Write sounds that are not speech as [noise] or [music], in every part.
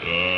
planning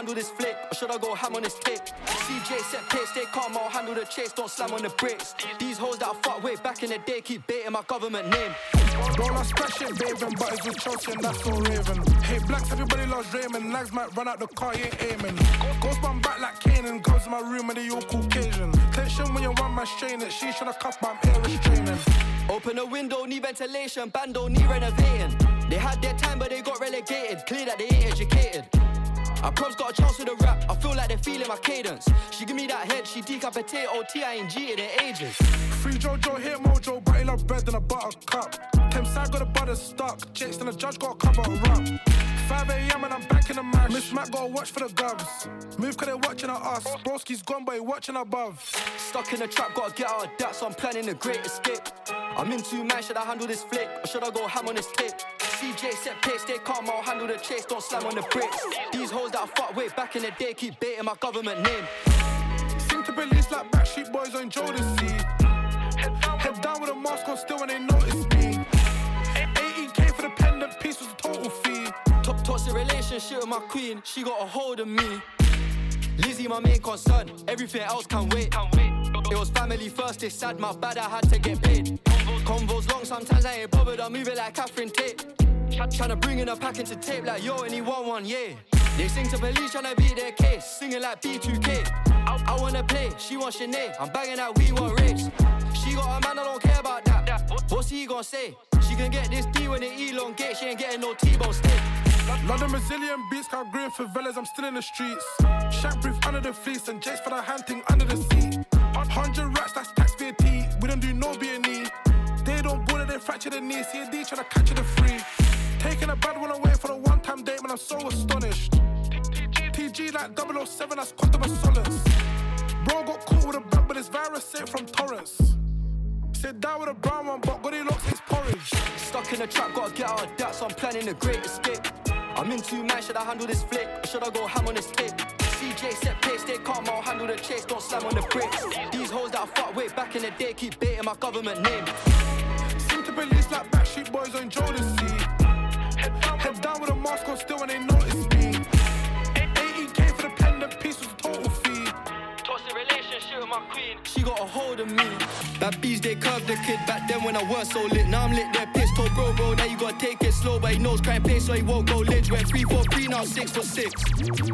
handle this flick? Or should I go ham on this tape? CJ set pace, stay calm, I'll handle the chase, don't slam on the brakes. These hoes that I fuck with back in the day keep baiting my government name. Don't ask question, bathing, but it's with Chelsea and that's so Raven. Hey, blacks, everybody loves Raymond. Nags might run out the car, you ain't aiming. Ghost man back like Kanan, goes in my room and they all Caucasian. Tension when you one man strain it, she tryna cuff, but I'm air restraining. Open a window, need ventilation, bando need renovating. They had their time, but they got relegated. Clear that they ain't educated. I props got a chance with the rap. I feel like they're feeling my cadence. She give me that head, she decapitate OT, I ain't G in ages. Free Jojo, hit Mojo, he love bread than a buttercup. Tim side got a butter stuck. Jakes and the judge got a cover up. 5 a.m. and I'm back in the mash. Miss Mac got watch for the gubs. Move cause they watching at us. Broski's gone, but he watching above. Stuck in the trap, gotta get out of that, so I'm planning a great escape. I'm in two man, should I handle this flick? Or should I go ham on this tape? CJ set pace, stay calm, I'll handle the chase, don't slam on the brakes. These hoes that I fuck with back in the day keep baiting my government name. Seem to release like Backstreet Boys on Jodeci. Head down with a mask on still when they notice me. 18k for the pendant piece was a total fee. Top toxic relationship with my queen, she got a hold of me. Lizzie, my main concern, everything else can wait. It was family first, it's sad, my bad, I had to get paid. Convos long, sometimes I ain't bothered, I move it like Catherine Tate. Tryna bring in a pack into tape like yo, and he want one, yeah. They sing to police, tryna beat their case, singing like B2K. I, I wanna play, she wants Sinead, I'm banging out, we want race. She got a man, I don't care about that. What's he gonna say? She can get this D when it elongate, she ain't getting no T-bone steak. London Brazilian beats, got green favelas, I'm still in the streets. Shack brief under the fleece and Jakes for the hunting under the seat. 100 racks, that's tax VAT. We don't do no B&E. They don't bullet, they fracture the knee. CAD tryna catch the free. Taking a bad one away for the one time date, man, I'm so astonished. TG like 007, that's quantum solace. Bro got caught with a bag, but this virus sent from Torrance. Said die with a brown one, but got it looks it's porridge. Stuck in the trap, gotta get out of that, so I'm planning a great escape. I'm in two man, should I handle this flick? Or should I go ham on this tape? CJ set pace, stay calm, I'll handle the chase, don't slam on the brakes. These hoes that I fuck with back in the day keep baiting my government name. Seem to release like Backstreet Boys on Jodeci. Head down with a mask on still when they notice me. 18k for the pendant piece was a total fee. Toxic relationship with my queen, she got a hold of me. Bad bees, they curved the kid back then when I wasn't so lit. Now I'm lit, they're pissed. Told bro, bro, that you gotta take it slow, but he knows crime pace, so he won't go ledge. Went 3 for 3, now 6 for 6.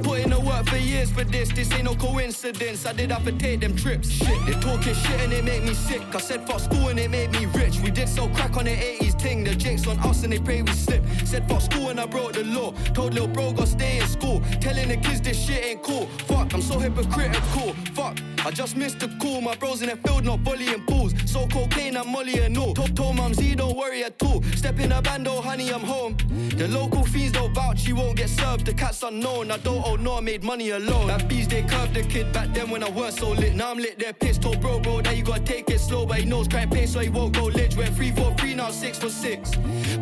Put in the work for years for this, this ain't no coincidence. I did have to take them trips. Shit, they talking shit and it make me sick. I said fuck school and it made me rich. We did so crack on the 80s ting. The jakes on us and they pray we slip. Said fuck school and I broke the law. Told little bro, gotta stay in school. Telling the kids this shit ain't cool. Fuck, I'm so hypocritical. Fuck, I just missed the call. My bros in the field, not volleying pools. So cocaine and molly and. Told, told mum Z, don't worry at all. Step in a bando, oh, honey, I'm home. The local fiends don't vouch, you won't get served. The cat's unknown. I don't owe no, I made money alone. That bees, they curved the kid back then when I weren't so lit. Now I'm lit, they're pissed. Told bro, bro, that you gotta take it slow. But he knows crime pace, so he won't go ledge. Went 3 for 3, now 6 for 6.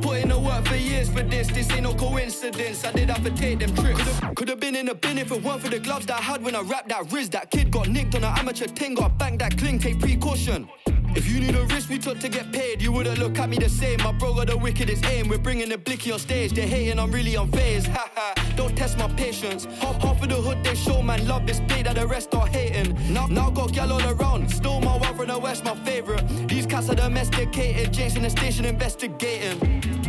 Put in the work for years for this. This ain't no coincidence. I did have to take them trips. Could have been in the bin if it weren't for the gloves that I had when I rapped that wrist. That kid got nicked on an amateur ting, got banged that cling, take precaution. If you knew the risk we took to get paid, you wouldn't look at me the same. My bro got the wickedest aim. We're bringing the blicky on stage. They're hating, I'm really unfazed. Haha, don't test my patience. Half, half of the hood they show, man, love this play that the rest are hating. Now, now got gal all around. Still my one from the west, my favorite. These cats are domesticated. Jake's in the station investigating.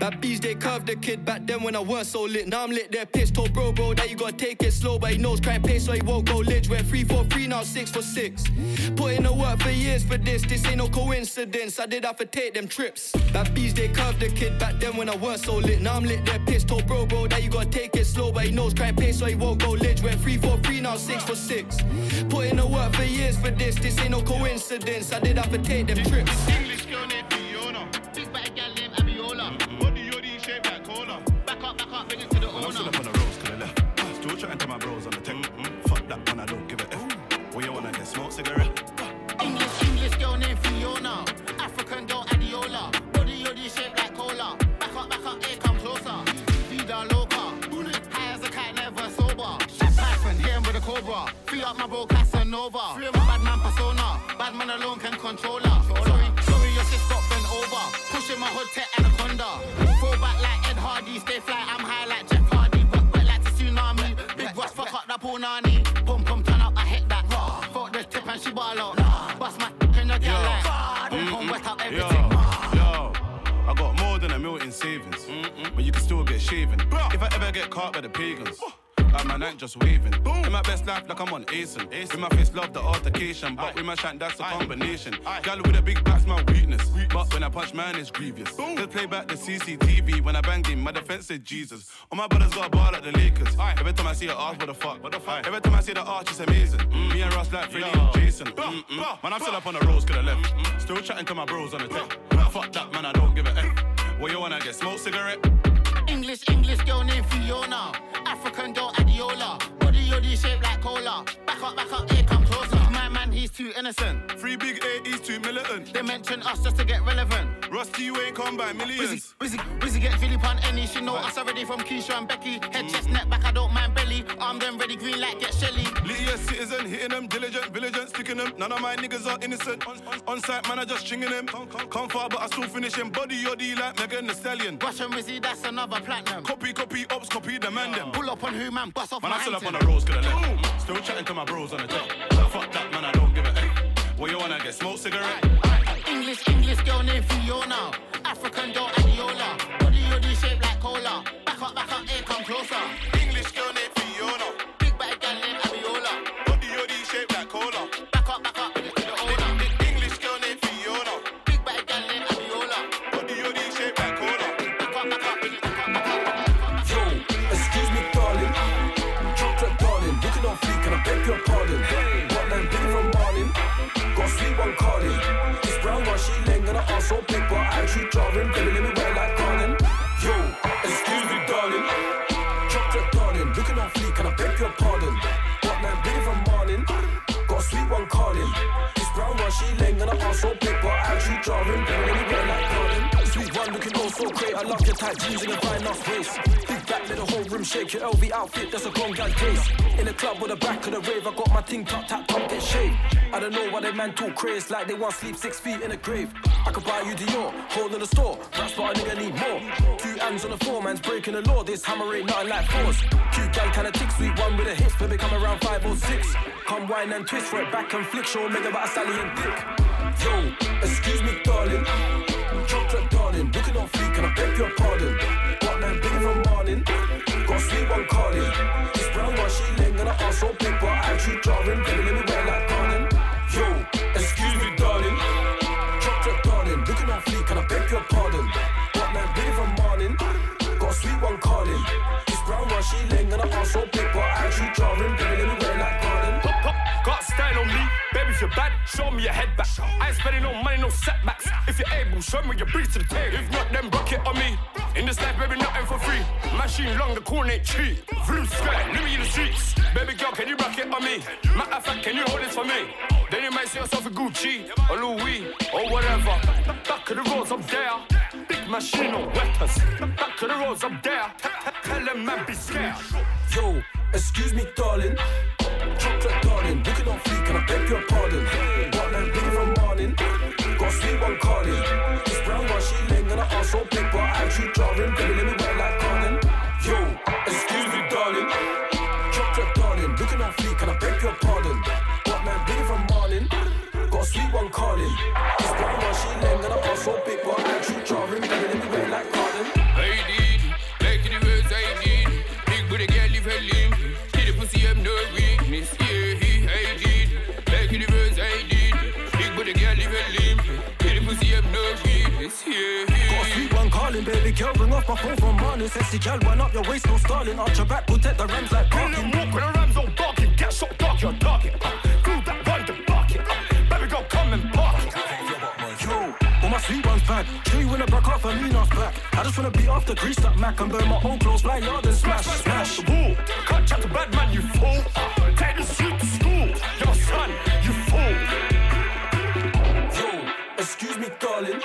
Bad bees, they curved the kid back then when I weren't so lit. Now I'm lit, they're pissed. Told bro, bro, that you gotta take it slow, but he knows crime pace, so he won't go ledge. Went 3 for 3, now 6 for 6. Put in the work for years for this, this ain't no coincidence. I did have to take them trips. Bad bees, they curved the kid back then when I weren't so lit. Now I'm lit, they're pissed. Told bro, bro, that you gotta take it slow, but he knows crime pace, so he won't go ledge. Went 3 for 3, now now six for six. Put in the work for years for this, this ain't no coincidence. I did have to take them trips. Casanova. Free my bad man persona. Bad man alone can control her. Sorry, sorry, your shit got bent over. Pushing my hood tech anaconda. Fall back like Ed Hardy. Stay fly, I'm high like Jeff Hardy. But wet like a tsunami. Big Ross, fuck up that punani. Pum pum turn up, I hit that. Fuck the tip and she ball out. Bust my in the girl like. Mm, pum pum mm. wet up everything. yo. I got more than a million in savings, mm, but you can still get shaven. If I ever get caught by the pagans. Like my neck just waving. Boom. In my best life, like I'm on Asen. With my face, love the altercation. But with my shank, that's a combination. Gal with a big back's my weakness. But when I punch man, it's grievous. Just play back the CCTV. When I banged him, my defense said Jesus. All my brothers got a ball like the Lakers. Every time I see her arch, what the fuck? What the fuck? Every time I see the arch, it's amazing. Me and Ross like Freddie and Jason. Mm-mm. Man, I'm still up on the roads to the left. Still chatting to my bros on the tech. Fuck that, man, I don't give a F. What you wanna get? Smoke cigarette? English, English girl named Fiona. African girl Adiola. Body yoddy shaped like cola. Back up, back up, here come he's too innocent. Three big A, he's too militant. They mention us just to get relevant. Rusty, you ain't come by millions. Wizzy, Wizzy get Philip on any. She know us already from Keisha and Becky. Head, chest, mm. neck, back, I don't mind belly. Arm them ready, green light, get Shelly. Lydia citizen, hitting them, diligent, vigilant, sticking them. None of my niggas are innocent. On, on, on site, man, I just stringing them. Come, come, come far, but I still finish him. Body yoddy like Megan Thee Stallion. Rush and Wizzy, that's another platinum. Copy, copy, ops, copy, demand them. Pull up on who, man, bust off Man, my I'm still up on the roads to the left. Still chatting to my bros on the top. Fuck that, man, I don't give a F. What you wanna get? Smoke cigarette? English, English girl named Fiona. African girl Adiola. Body yoddy shaped like cola. Back up, back up, here come closer. Tight jeans and a fine enough waist. Big back, let the whole room shake. Your LV outfit, that's a grown gal taste. In the club with the back of the rave, I got my ting tucked, tap, top, get shaved. I don't know why they man talk crazy like they want sleep six feet in a grave. I could buy you Dior, hold in the store. That's but a nigga need more. Two hands on the floor, man's breaking the law. This hammer ain't nothing like force. Cute gal kinda tick, sweet one with a hips, baby come around five or six. Come wine and twist, right back and flick, show nigga about a stallion dick. Yo, excuse me, darling. Darling, looking on fleek, and I beg your pardon. Got nine billion from Marlin, got sweet one calling. This brown one, she laying on her ass so big, but actually jarring. Baby, let me wear like Carlin. Yo, excuse me, darling. Chocolate darling, looking on fleek, and I beg your pardon. Got nine billion from Marlin, got sweet one calling. This brown one, she laying on her ass so big, but actually jarring. Baby, let me wear like pop, got style on me. Baby, if you're bad, show me your head back. I ain't spending no money, no setbacks. If you're able, show me your breeze to the table. If not, then rock it on me. In this life, baby, nothing for free. Machine long, the corn ain't cheap. Blue sky, me in the streets. Baby girl, can you rock it on me? Matter of fact, can you hold this for me? Then you might see yourself a Gucci or Louis or whatever. Back of the roads, I'm there. Big machine on weapons. Back of the roads, I'm there. Tell them man be scared. Yo, excuse me, darling. Chocolate darling, looking on fleek, and I beg your pardon. Sweet one calling. This brown one, she laying on her ass so big, but I actually jarring. Baby, let me wear My phone from Marlon says she can wind up your waist, no stalling. Arch your back, protect the rams like parking. Walk when the rams all barking, get shot dark, you're darking. Crew that run the barking, baby girl come and park it. Yo, all my sweet ones back. Show you when I back off, a mean off back. I just wanna beat off the grease that Mac and burn my own clothes, fly yard and smash, smash. smash. Wall. Can't chat to bad man, you fool. Take the suit to school. your son, you fool. Yo, excuse me, darling.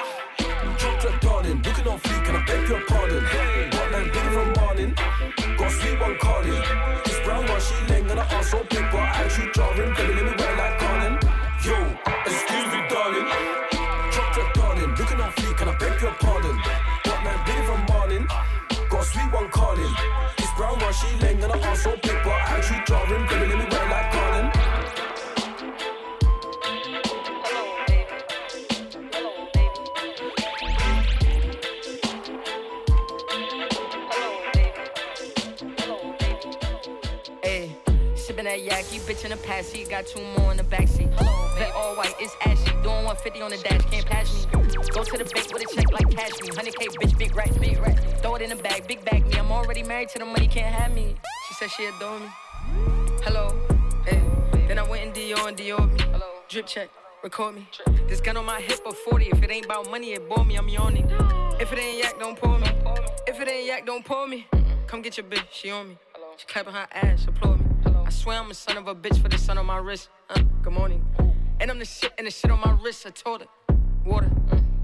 Bitch in the past seat, got two more in the backseat. Vet all white, it's ashy. Doing 150 on the dash, can't pass me. Go to the bank with a check like cash me. 100k, bitch, big rack, big rack. Throw it in the bag, big bag me. I'm already married to the money, can't have me. She said she adore me. Hello, hey. Then I went and Dior and Dior me. Hello. Drip check, record me. This gun on my hip of 40. If it ain't about money, it bore me, I'm yawning. If it ain't yak, don't pull me. If it ain't yak, don't pull me. Come get your bitch, she on me. She clapping her ass, applaud me. I swear I'm a son of a bitch for the sun on my wrist. Uh, good morning. And I'm the shit and the shit on my wrist. I told her. Water.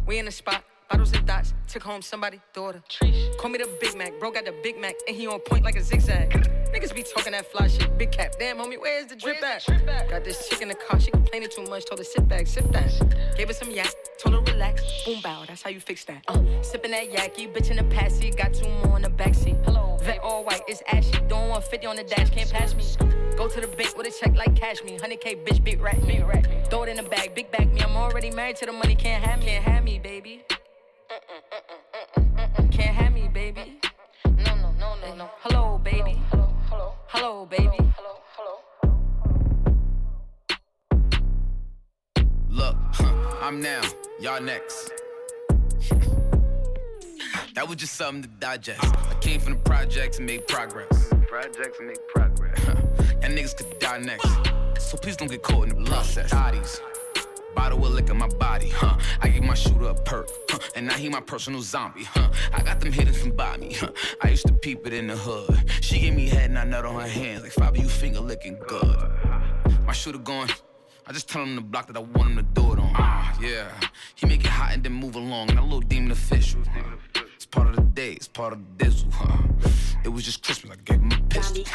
We in the spot. Bottles and dots. Took home somebody daughter. Call me the Big Mac. Bro got the Big Mac and he on point like a zigzag. Niggas be talking that fly shit. Big cap. Damn, homie, where's the drip at? Got this chick in the car. She complaining too much. Told her sit back, sit back. Gave her some yak. Told her relax. Boom bow. That's how you fix that. Uh, sipping that yaki. Bitch in the past seat. Got two more in the backseat. Hello. Vet all white. It's ashy. Doing 150 on the dash. Can't pass me. Go to the bank with a check like cash me. 100k, bitch, big rack me. Throw it in the bag. Big bag me. I'm already married to the money. Can't have me. Can't have me, baby. Can't have me, baby. No, no, no, no, no. Hello, baby. Hello, hello. Hello, baby. Hello, hello. Look, huh, I'm now, y'all next. that was just something to digest. I came from the projects and made progress. Projects and make progress. Y'all niggas could die next. So please don't get caught in the process. Bodies. Bottle of liquor, my body, huh? I give my shooter a perk, huh? And now he my personal zombie, huh? I got them hitters from by me, huh? I used to peep it in the hood. She gave me head and I nut on her hands like five of you finger licking good. My shooter going. I just tell him the block that I want him to do it on. Ah, yeah. He make it hot and then move along. Not a little demon official. Huh? It's part of the day, it's part of the dizzle, huh? It was just Christmas, I gave him a pistol.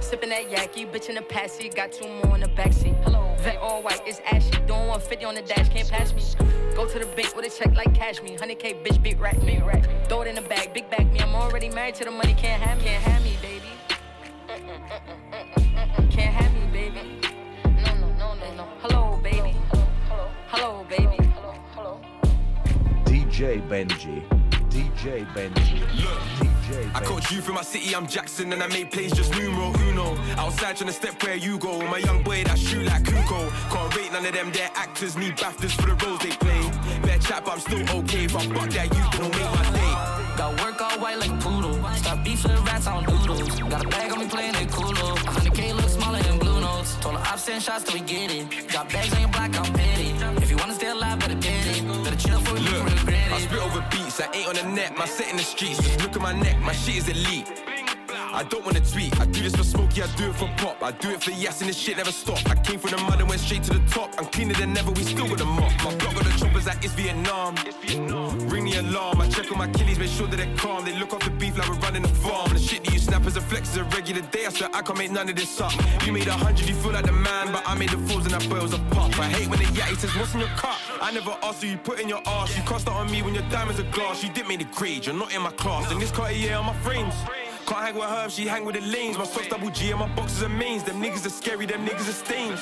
Sipping that yaki, bitch in the past seat, got two more in the backseat. Hello. Vet all white, it's ashy. Doing 150 on the dash, can't pass me. Go to the bank with a check like cash me. 100k, bitch, big rack me. Throw it in the bag, big bag me. I'm already married to the money, can't have me. Can't have me, baby. Can't have me, baby. No, no, no, no, no. Hello, baby. Hello, hello, baby. Hello, hello. DJ Benji. DJ Benji. DJ I Benji. caught you from my city, I'm Jackson, and I made plays just numero uno. Outside trying to step where you go. I'm young boy that shoot like Kuko. Can't rate none of them, they're actors, need BAFTAs for the roles they play. Bad chat, but I'm still okay. If I buck that, you don't make my day. Got work all white like poodle. Stop beef for the rats on doodles. Got a bag on me playing it cool. 100k look smaller than blue notes. Told her ops send shots till we get it. Got bags on your block, I'm I ain't on the net, my set in the streets. Just look at my neck, my shit is elite. I don't wanna tweet, I do this for Smokey, I do it for Pop. I do it for Yas and this shit never stop. I came from the mud and went straight to the top. I'm cleaner than ever, we still got the mop. My block got the choppers like it's Vietnam. Ring the alarm, I check on my killies, make sure that they're calm. They look off the beef like we're running the farm. The shit that you snap as a flex is a regular day. I swear I can't make none of this up. You made a hundred, you feel like the man, but I made the fools and I boils a pop. I hate when the yatty says, What's in your cup? I never asked who you put in your ass. You crossed out on me when your diamonds are glass. You didn't make the grade, you're not in my class. And this Cartier on my frames. Can't hang with her, she hang with the lanes. My socks double G and my boxes are mains. Them niggas are scary, them niggas are stains.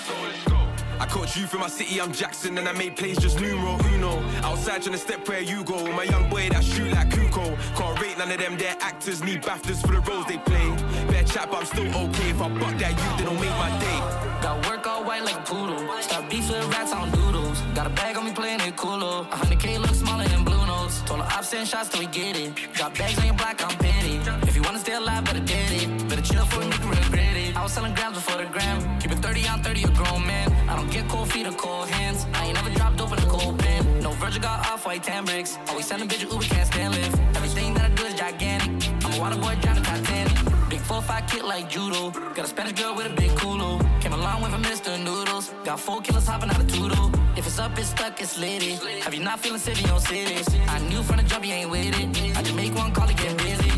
I caught you from my city, I'm Jackson, and I made plays just numero uno. Outside trying to step where you go. My young boy that shoot like Kuko. Can't rate none of them, they're actors, need BAFTAs for the roles they play. Better chat, but I'm still okay. If I buck that you, they don't make my day. Got work all white like a poodle. Stop beef with rats on doodles. Got a bag on me playing it cool. 100k look smaller than blue. Told her ops send shots till we get it. Got bags on your block, I'm petty. If you wanna stay alive, better get it. Better chill for you can regret it. I was selling grams before the gram. Keep it 30 on 30, a grown man. I don't get cold feet or cold hands. I ain't never dropped open a cold pen. No Virgil got off white tan bricks. Always send a bitch Uber, can't stand Lyft. Everything that I do is gigantic. I'm a water boy driving Titanic. Big 4-5 kit like judo. Got a Spanish girl with a big culo. Came a long way from Mr. Noodles. Got four killers hopping out of Toodle. If it's up, it's stuck, it's litty. Have you not feeling city on city? I knew from the jump you ain't with it. I just make one call to get busy.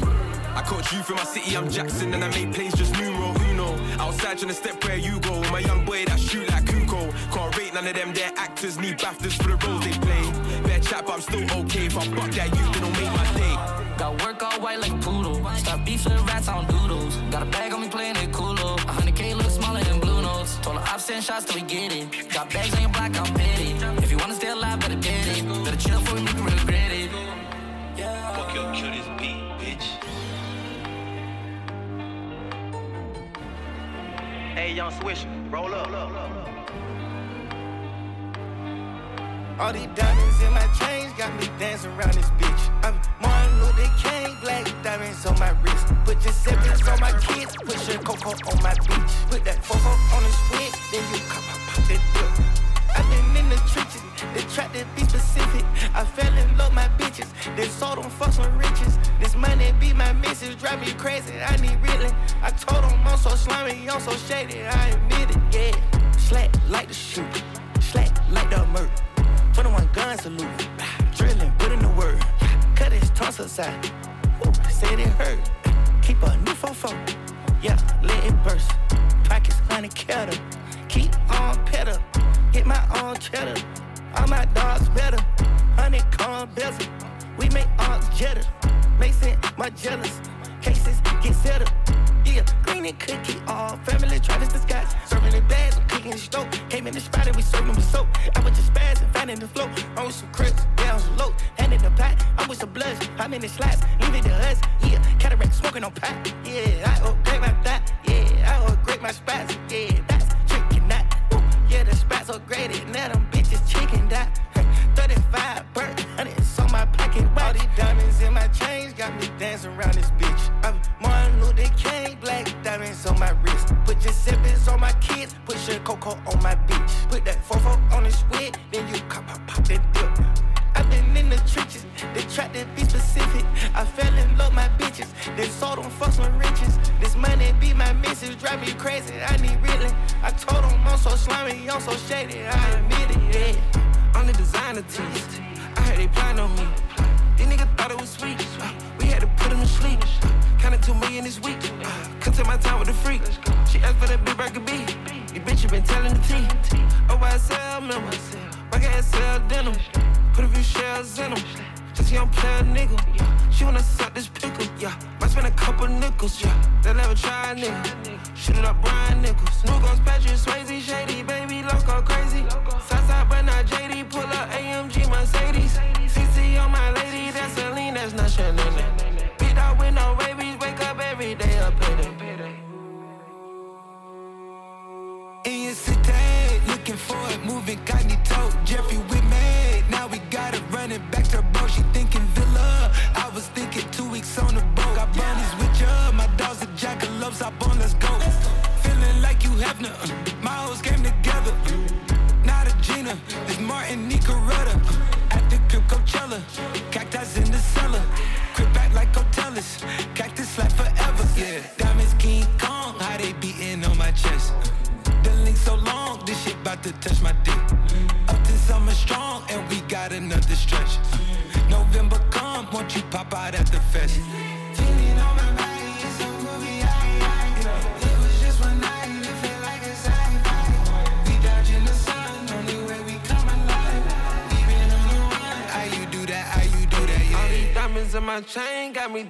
I caught you from my city, I'm Jackson, and I make plays just numero uno. Outside trying to step where you go. My young boy that shoot like Kuko. Can't rate none of them, they're actors, need BAFTAs for the roles they play. Bad chat, but I'm still okay. If I buck that you, then don't make my day. Got work all white like a poodle. Start beef with rats on doodles. Got a bag on me playing it coolo. Send shots till we get it. Got bags on your block, I'm petty. If you wanna stay alive, better get it. Better chill before we make you regret it. Yeah. Fuck your kill this beat, bitch. Hey, young Swish, roll up. All these diamonds in my chains got me dancing around this bitch. I'm Martin Luther King, black diamonds on my wrist. Put your zippers on my kids, put your cocoa on my beach. Put that fofo on the squid, then you pop, pop, pop that dip. I've been in the trenches, they tried to be specific. I fell in love my bitches, they sold them for some riches. This money be my missus, drive me crazy, I need really. I told them I'm so slimy, I'm so shady, I admit it, yeah. Slack like the shoot, slack like the murder. 21 gun salute. Drilling, put in the word. Cut his tonsils aside. Woo, said it hurt. Keep a new fofo. Yeah, let it burst. Pockets honey kettle. Keep on pedal. Get my own cheddar. All my dogs better. Honeycomb bezel. We make arcs jetter. Mason, my jealous. Cases get settled. Yeah, green and cookie, all family trying to disguise. Serving the bags, I'm the stove. Came in the spot and we served them with soap. I was just spazzing, finding the flow. I'm some crips, down some low. Hand in the pot, I'm with some bloods. I'm in the slots, leave it to us. Yeah, cataract smoking on pot. Yeah, I upgrade my thought. Yeah, I upgrade my spots. Yeah, that's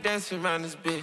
dancing around this bitch.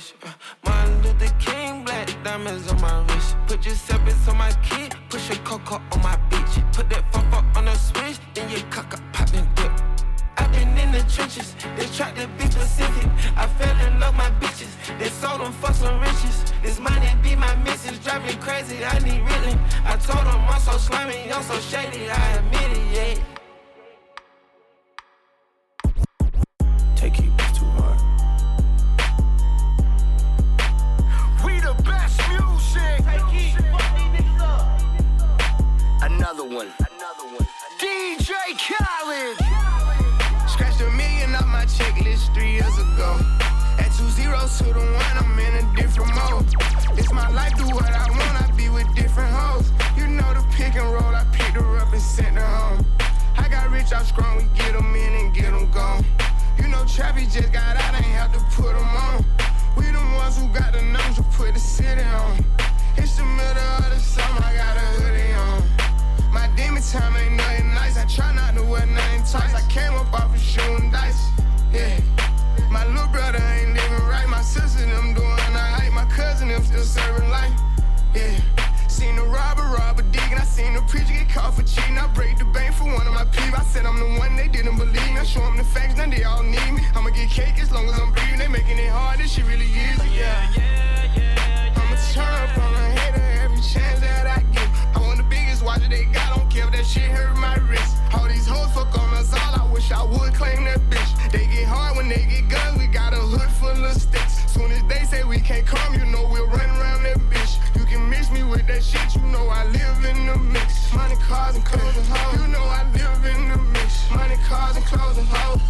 To the one, I'm in a different mode. It's my life, do what I want, I be with different hoes. You know the pick and roll, I picked her up and sent her home. I got rich, I'm strong, we get them in and get them gone. You know Trappy just got out, ain't have to put them on. We the ones who got the numbers to put the city on. It's the middle of the summer, I got a hoodie on. My demon time ain't nothing nice, I try not to wear nothing tight. I came up off of shooting dice, yeah. My little brother ain't them serving life, yeah. Seen the robber rob a dig, and I seen the preacher get caught for cheating. I break the bank for one of my people. I said I'm the one they didn't believe me. I show them the facts, now they all need me. I'ma get cake as long as I'm breathing. They making it hard, this shit really easy. Yeah, yeah, yeah. I'ma turn on a hater every chance that I get. I want the biggest watch that they got, don't care if that shit hurt my wrist. All these hoes fuck on us all, I wish I would claim that bitch. They get hard when they get guns, we got a hood full of sticks. Soon as they say we can't come, you know we'll run around that bitch. You can mix me with that shit, you know I live in the mix. Money, cars, and clothes and hoes. You know I live in the mix. Money, cars, and clothes and hoes.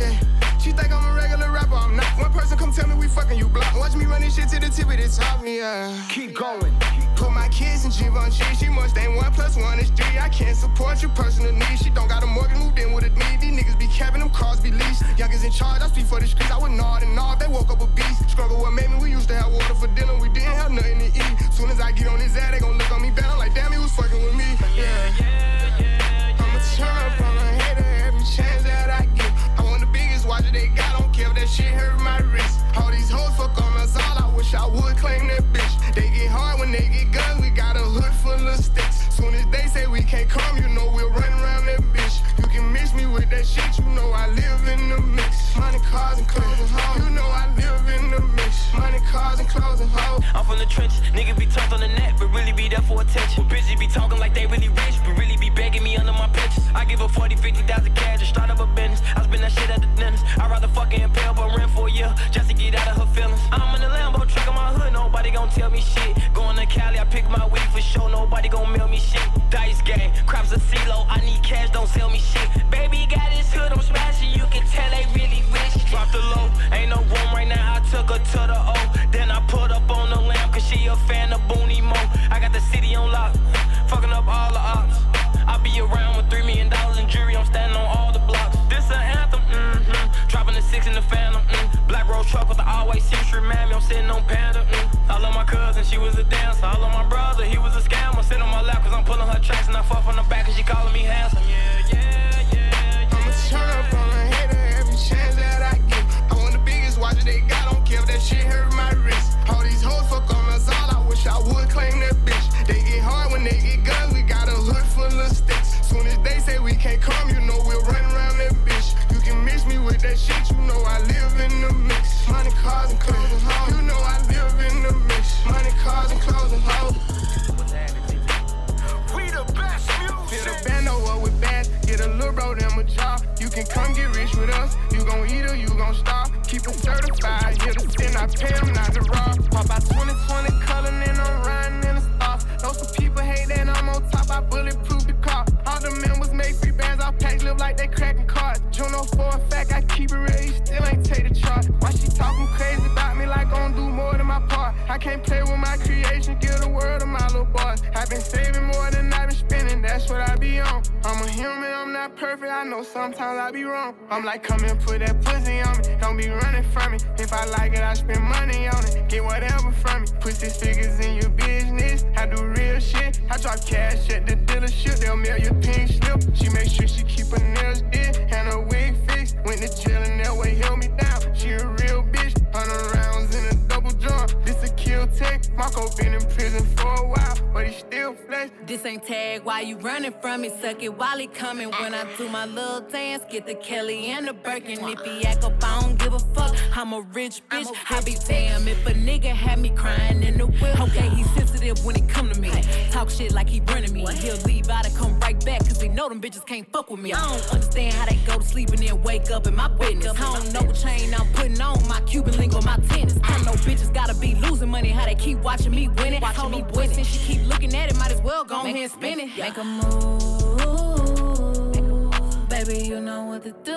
Yeah. She think I'm a regular rapper, I'm not. One person come tell me we fucking you block. Watch me run this shit to the tip of the top, yeah. Keep going. Put my kids in Givenchy. She must ain't one plus one is three. I can't support your personal needs. She don't got a mortgage, moved in with a need. These niggas be capping them cars be leased. Youngers in charge, I speak for the streets. I would nod and nod. They woke up a beast. Struggle what made me. We used to have water for dinner. We didn't have nothing to eat. Soon as I get on his ass, they gon' look on me bad. I'm like, damn, he was fucking with me. Yeah. Yeah, yeah. I'ma turn a hater that they got. Don't care if that shit hurt my wrist. All these hoes fuck on us all. I wish I would claim that bitch. They get hard when they get guns. We got a hood full of sticks. Soon as they say we can't come, you know we'll run around that bitch. You me with that shit. You know I live in the mix. Money, cars, and clothes and hoes. You know I live in the mix. Money, cars, and clothes and hoes. I'm from the trenches. Niggas be tough on the net, but really be there for attention. Bitches be talking like they really rich, but really be begging me under my pictures. I give her 40, 50,000 cash to start up a business. I spend that shit at the dentist. I'd rather fucking impale but rent for a year just to get out of her feelings. I'm in the Lambo truck in my hood, nobody gon' tell me shit. Going to Cali, I pick my weed for sure, nobody gon' mail me shit. Dice game, crops a CeeLo, I need cash, don't sell me shit. Baby got his hood, I'm smashing, you can tell they really rich. Drop the low, ain't no room right now, I took her to the O. Then I put up on the lamp, cause she a fan of Booney Mo. I got the city on lock, fucking up all the ops. I be around with three million dollars in jewelry, I'm standing on all the blocks. This an anthem, mm-hmm. Dropping the six in the phantom, mm. Black road truck with the all-white century mammy, I'm sitting on Panda, mm. I love my cousin, she was a dancer. I love my brother, he was a scammer. Sit on my lap cause I'm pulling her tracks and I fuck from the back me? Suck it while he coming. When I do my little dance, get the Kelly and the Birkin. If he act up, I don't give a fuck. I'm a rich bitch. I be damn if a nigga had me crying in the whip. Okay, he sensitive when it come to me. Talk shit like he running me. He'll leave out and come right back, cause he know them bitches can't fuck with me. I don't understand how they go to sleep and then wake up in my business. I don't know what chain I'm putting on, my Cuban link or my tennis. I know bitches gotta be losing money, how they keep watching me win it. Watching me win Since she keep looking at it, might as well go ahead and spin it. Make a move, baby, you know what to do.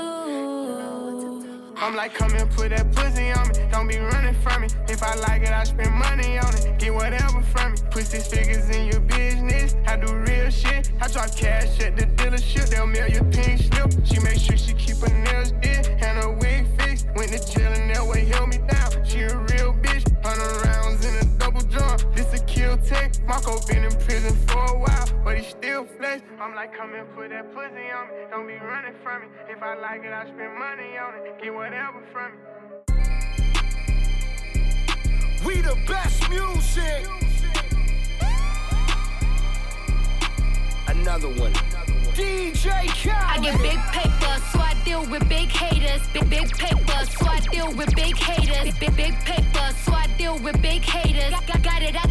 I'm like, come and put that pussy on me. Don't be running from me. If I like it, I spend money on it. Get whatever from me. Put six figures in your business. I do real shit. I drop cash at the dealership. They'll mail you pink slip. She make sure she keep her nails did and her wig fixed. Went to jail and that way held me down. She a real bitch. Hundred rounds in a double drum. This a kill tech. Marco been in prison for a while, but he still flex. I'm like, come and put that pussy on me. Don't be running from me. If I like it, I spend money on it. Get whatever from me. We the best music. Another one. DJ Khaled. I get big paper, so I deal with big haters. Big big paper, so I deal with big haters. Big big paper, so I deal with big haters. Got, got it out the mud, they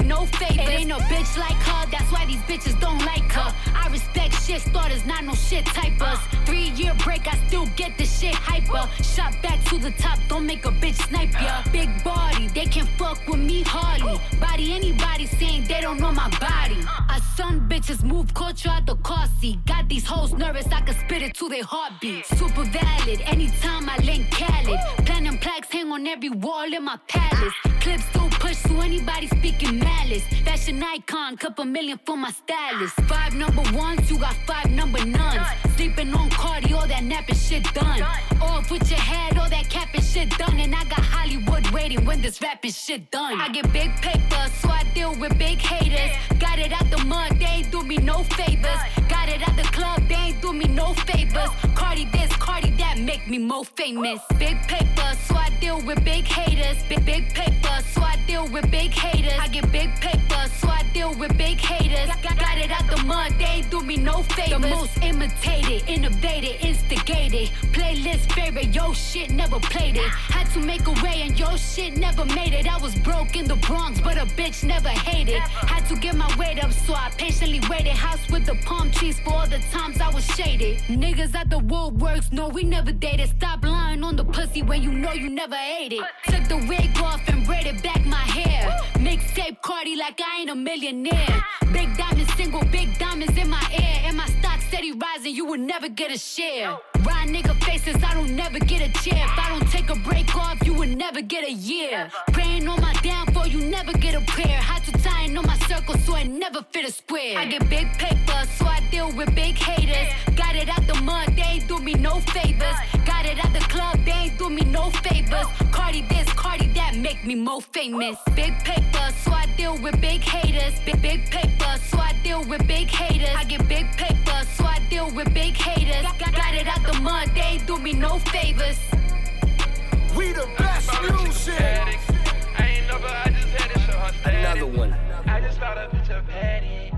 ain't no favors. It ain't no bitch like her, that's why these bitches don't like her. I respect shit starters, not no shit typers. Three year break, I still get the shit hyper. Shot back to the top, don't make a bitch snipe ya. Big body, they can fuck with me hardly. Body anybody saying they don't know my body. I son bitches move culture out the car seat. Got these hoes nervous, I can spit it to their heartbeat. Super valid, anytime I link Khaled. Platinum plaques hang on every wall in my palace. Clips still push to anybody speaking malice. Fashion icon, couple million for my stylist. Five number ones, you got five number nuns. Sleeping on Cardi, all that napping shit done. Off with your head, all that capping shit done. And I got Hollywood waiting when this rapping shit done. I get big paper, so I deal with big haters. Got it out the mud, they ain't do me no favors. Got it at the club, they ain't do me no favors. Cardi this, Cardi that, make me more famous. Big paper, so I deal with big haters. Big big paper, so I deal with big haters. I get big paper, so I deal with big haters. Got, got it out the mud, they do me no favors. The most imitated, innovated, instigated. Playlist favorite, yo shit never played it. Had to make a way and yo shit never made it. I was broke in the Bronx, but a bitch never hated. Had to get my weight up, so I patiently waited. House with the palm trees for all the times I was shaded. Niggas at the woodworks, no, we never dated. Stop lying on the pussy when you know you never ate it. Took the wig off and braided back my hair. Mixtape Cardi like I ain't a millionaire. Big diamonds, single big diamonds in my ear. And my steady rising, you will never get a share. Ride nigga faces, I don't never get a chair. If I don't take a break off, you will never get a year. Praying on my downfall, you never get a prayer. Had to in on my circle, so I never fit a square. I get big paper, so I deal with big haters. Got it out the mud, they ain't do me no favors. Got it at the club, they ain't do me no favors. Cardi this, Cardi that, make me more famous. Big paper, so I deal with big haters. Big big paper, so I deal with big haters. I get big paper, so I deal with big haters. Got, got it out the mud, they do me no favors. We the best music. I ain't never, I just had it, so her Another one. I just bought a bitch a Patek.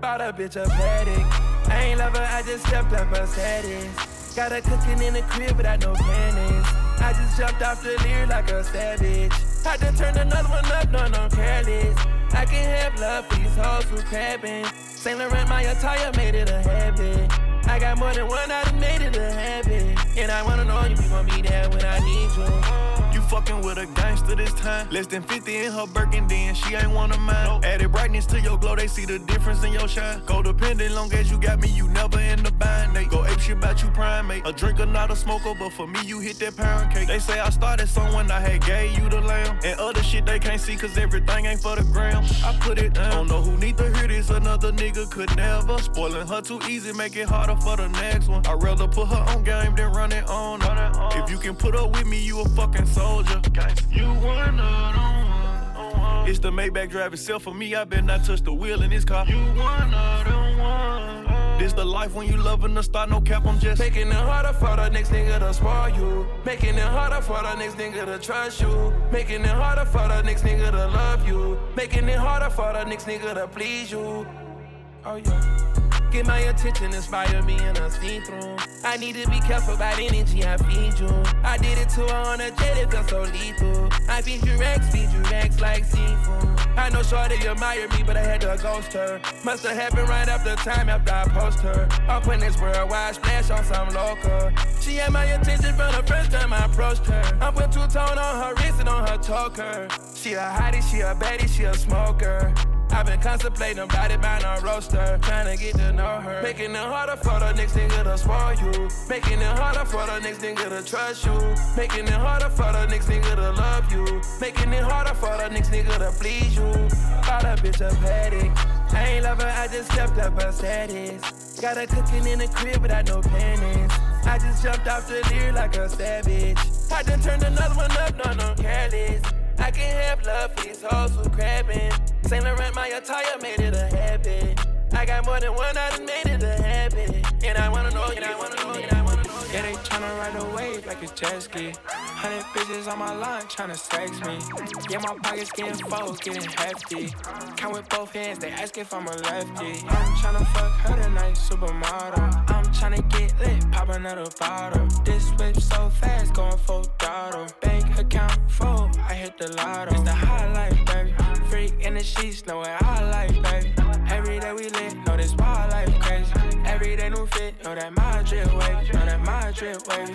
Bought a bitch a Patek. I ain't love her, I just stepped up her status. Got her cooking in the crib without no panties. I just jumped off the Lear like a savage. Had to turn another one up, no, no careless. I can have love for these hoes who crabbing. Saint Laurent, my attire made it a habit. I got more than one, I done made it a habit. And I wanna know you be gon' be there when I need you. Fucking with a gangster this time. Less than 50 in her Birkin, then she ain't one of mine. Added brightness to your glow, they see the difference in your shine. Codependent, long as you got me, you never in the bind. They go ape shit about you primate. A drinker, not a smoker, but for me, you hit that pound cake. They say I started someone I had gave you the lamb. And other shit they can't see, cause everything ain't for the gram. I put it down. Don't know who need to hear this, another nigga could never. Spoiling her too easy, make it harder for the next one. I'd rather put her on game than run it on. her. If you can put up with me, you a fucking soldier. You one of them one. It's the Maybach drive itself for me. I bet not touch the wheel in this car. You one of them one. This the life when you loving the star, no cap. I'm just Making it harder for the next nigga to spoil you. Making it harder for the next nigga to trust you. Making it harder for the next nigga to love you. Making it harder for the next nigga to please you. Oh yeah. Get my attention, inspire me and I see through. I need to be careful about energy I feed you. I did it to her on a jet, it felt so lethal. I feed you Rex, feed you Rex like seafood. I know Shorty admire me, but I had to ghost her. Must have happened right after time after I post her. Up in this worldwide splash on some local. She had my attention from the first time I approached her. I put two tone on her wrist and on her choker. She a hottie, she a baddie, she a smoker. I've been contemplating body by no roaster, trying to get to know her. Making it harder for the next nigga to spoil you. Making it harder for the next nigga to trust you. Making it harder for the next nigga to love you. Making it harder for the next nigga to please you. Call a bitch a petty. I ain't love her, I just stepped up her status. Got her cooking in the crib without no panties. I just jumped off the deer like a savage. I done turned another one up, no, no, careless. I can't have love for these hoes who crabbing. Saint Laurent, my attire made it a habit. I got more than one, I done made it a habit. And I wanna know, and I wanna know, and I wanna know. Yeah, they tryna ride a wave like a jet ski. Hundred bitches on my line tryna sex me. Yeah, my pockets getting full, getting hefty. Count with both hands, they ask if I'm a lefty. I'm tryna fuck her tonight, supermodel. I'm tryna get lit, pop another bottle. This whip so fast, going full throttle. Bank account full, I hit the lotto. It's the highlight, baby. Freak in the sheets, know what I like, baby. Every day we lit, know this wild life crazy. Every day new fit, know that my drip wavy, know that my drip wavy.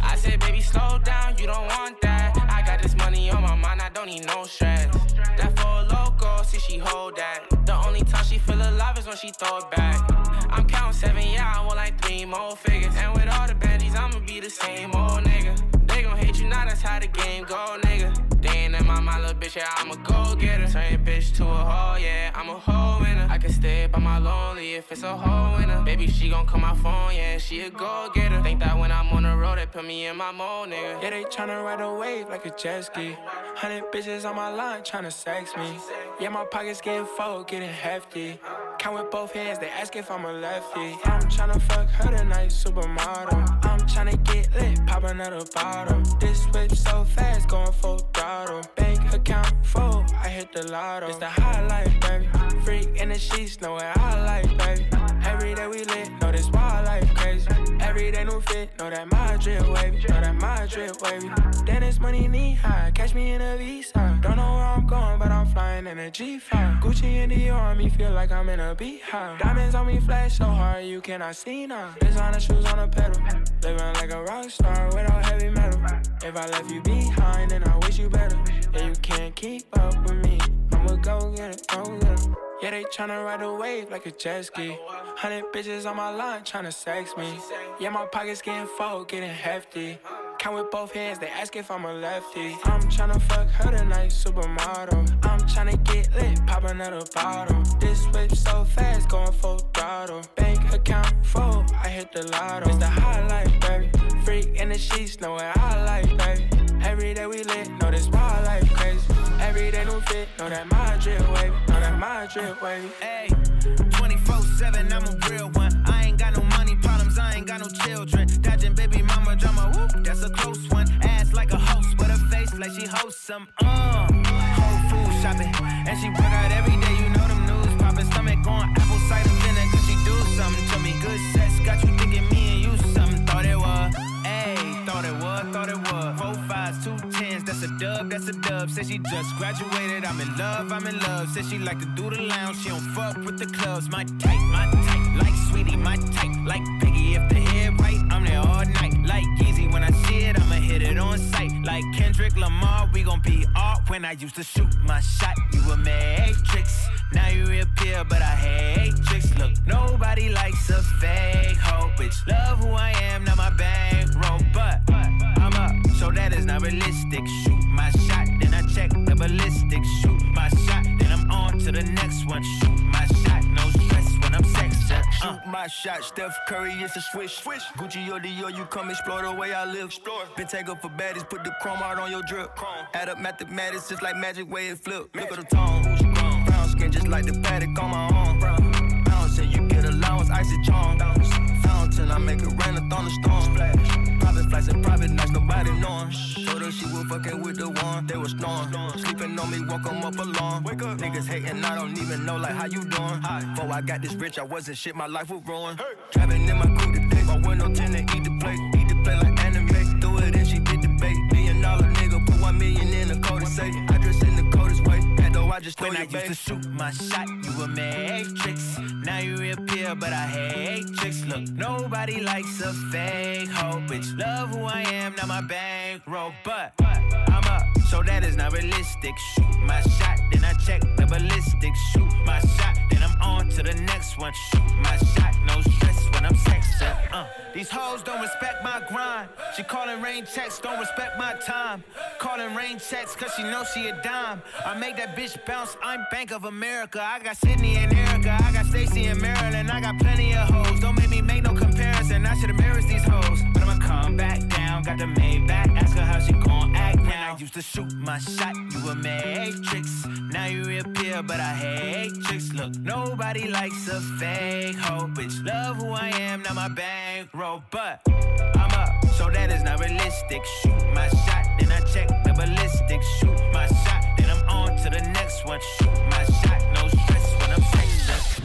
I said, baby, slow down, you don't want that. I got this money on my mind, I don't need no stress. That for loco, see she hold that. The only time she feel alive is when she throw it back. I'm counting seven, yeah, I want like three more figures. And with all the baddies, I'ma be the same old nigga. They gon' hate you now, that's how the game go, nigga. In my mind, little bitch, yeah, I'm a go getter. Turn bitch to a hoe, yeah, I'm a hoe winner. I can stay by my lonely if it's a hoe winner. Baby, she gon' call my phone, yeah, she a go getter. Think that when I'm on the road, they put me in my mode, nigga. Yeah, they tryna ride a wave like a jet ski. Hundred bitches on my line tryna sex me. Yeah, my pockets getting full, getting hefty. Count with both hands, they ask if I'm a lefty. I'm tryna fuck her tonight, supermodel. I'm tryna get lit, pop another bottle. This whip so fast, going full throttle. Bank account full, I hit the lotto. It's the highlight, baby. Freak in the sheets, know what I like, baby. Every day we lit, know this wild life crazy. Every day new fit, know that my drip wavy, know that my drip wavy. Then money knee high, catch me in a visa. Don't know where I'm going, but I'm flying in a G5. Gucci and Dior on me, feel like I'm in a beehive. Diamonds on me flash so hard, you cannot see now. Designer shoes on a pedal, living like a rock star without heavy metal. If I left you behind, then I wish you better. Yeah, you can't keep up with me. I'ma go get it, go get it. Yeah, they tryna ride a wave like a jet ski. Hundred bitches on my line tryna sex me. Yeah, my pockets getting full, getting hefty. Count with both hands, they ask if I'm a lefty. I'm tryna fuck her tonight, supermodel. I'm tryna get lit, pop another bottle. This whip so fast, going full throttle. Bank account full, I hit the lotto. It's the highlight, baby. Freak in the sheets, know what I like, baby. Every day we lit, know this wild life crazy. Every day new fit, know that my drip wavy, know that my drip wavy. Hey, 24 7, I'm a real one. I ain't got no money problems, I ain't got no children. Dodging baby mama drama, whoop, that's a close one. Ass like a host, but her face like she hosts some. Uh, whole food shopping, and she work out every day, you know them news popping. Stomach going apple cider vinegar, she do something to me. Good sex got you thinking me and you something. Thought it was, was, thought it was. Four fives, two tens, that's a dub, that's a dub. Said she just graduated, I'm in love, I'm in love. Said she like to do the lounge, she don't fuck with the clubs. My type, my type, like sweetie, my type, like Biggie. If the head right, I'm there all night. Like Yeezy, when I see it, I'ma hit it on sight. Like Kendrick Lamar, we gon' be off. When I used to shoot my shot, you a matrix. Now you reappear, but I hate tricks. Look, nobody likes a fake hoe, bitch. Love who I am, not my bankroll, but I'm up, that is not realistic. Shoot my shot, then I check the ballistics. Shoot my shot, then I'm on to the next one. Shoot my shot, no stress when I'm sexing. Uh. Shoot my shot, Steph Curry, it's a swish. swish. Gucci or Dior, you come explore the way I live. Explore. Been taken for baddies, put the chrome out on your drip. Chrome. Add up mathematics, just like magic way it flip. Look at the tone. Brown skin, just like the Patek on my arm. Bouncing, you get allowance, icy charm. Fountain, I make it rain a thunderstorm. Splash. Private flights and private nights, nobody knowing. Told her she was fucking with the one, they was snoring. Sleeping on me, woke 'em up alone. Wake up. Niggas hating, I don't even know like how you doing. Before I got this rich, I wasn't shit, my life was ruined. Driving in my coupe today, my window tinted, eat the plate, eat the plate like anime. Do it and she did the bait. Million dollar nigga, put one million in the code and say, I just When I used to shoot my shot, you a matrix. Now you reappear, but I hate tricks. Look, nobody likes a fake hoe, bitch. Love who I am, not my bankroll, but I'm up, so that is not realistic. Shoot my shot, then I check the ballistic. Shoot my shot, then I'm on to the next one. Shoot my shot, no stress when I'm sexing. Uh, these hoes don't respect my grind. She calling rain checks, don't respect my time. Calling rain checks, cause she knows she a dime. I make that bitch bounce, I'm Bank of America. I got Sydney and Erica, I got Stacy and Maryland, I got plenty of hoes. Don't make me make no comparison, I should embarrass these hoes. But I'ma come back down, got the Maybach, ask her how she gon' act now. I used to shoot my shot, you a matrix. Now you reappear, but I hate tricks. Look, nobody likes a fake hoe, bitch. Love who I am, not my bankroll, but I'm up, so that is not realistic. Shoot my shot, then I check the ballistics. Shoot my shot, then I'm on to the next one. Shoot my shot,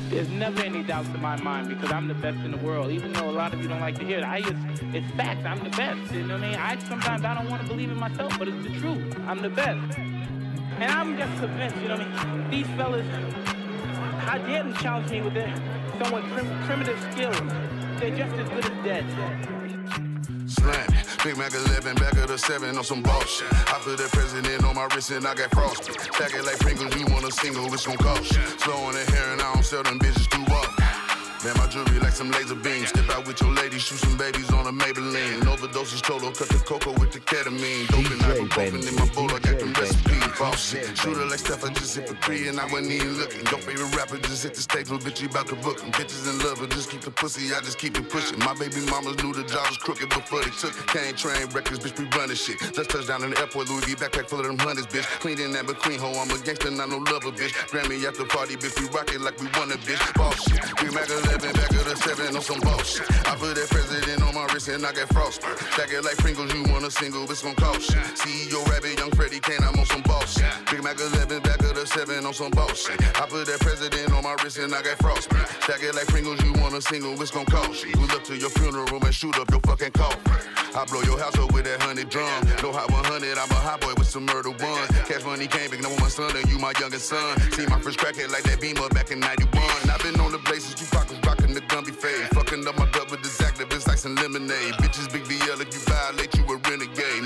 There's never any doubts in my mind because I'm the best in the world. Even though a lot of you don't like to hear it, I just, it's facts. I'm the best. You know what I mean? I sometimes I don't want to believe in myself, but it's the truth. I'm the best. And I'm just convinced, you know what I mean? These fellas, how dare them challenge me with their somewhat prim- primitive skills? They're just as good as dead. Slam. Big Mac 11, back of the 7 on some bullshit. I put the president on my wrist and I got frosty. Stack it like Pringles, you want a single, it's gon' cost you. Slow on the hair and I don't sell them bitches too often. Man, my jewelry like some laser beams. Step out with your lady, shoot some babies on a Maybelline. Overdoses total, cut the cocoa with the ketamine. Dope and ibuprofen in my bowl, I got them recipes. Boss shit. Shooter like stuff I just hit for three and I wasn't even looking. Your favorite rapper just hit the stage, little bitch, you about to book 'em. Bitches in love, but just keep the pussy, I just keep it pushing. My baby mamas knew the job was crooked before they took it. Can't train records, bitch, we running shit. Just touched down in the airport, Louis V backpack full of them hundreds, bitch. Clean in that McQueen hoe, I'm a gangster, not no lover, bitch. Grammy after party, bitch, we rock it like we won a bitch. Boss shit. We Mac 11, back of the 7 on some bullshit. I put that president on my wrist and I got frostbite. Stack it like Pringles, you want a single, it's gon' cost you. CEO Rabbit, young Freddie Kane, I'm on some boss shit. Big Mac 11, back of the 7 on some bullshit. I put that president on my wrist and I got frostbite. Stack it like Pringles, you want a single, it's gon' cost you. Pull up to your funeral and shoot up your fucking coffin. I blow your house up with that honey drum. No hot 100, I'm a hot boy with some murder one. Cash money came back, number my son, and you my youngest son. See my first crackhead like that beamer back in 91. I've been on the places, you pockets rocking the Gumby fade. Fucking up my gut with this activist like some lemonade. Bitches big BL if you violate, you a renegade.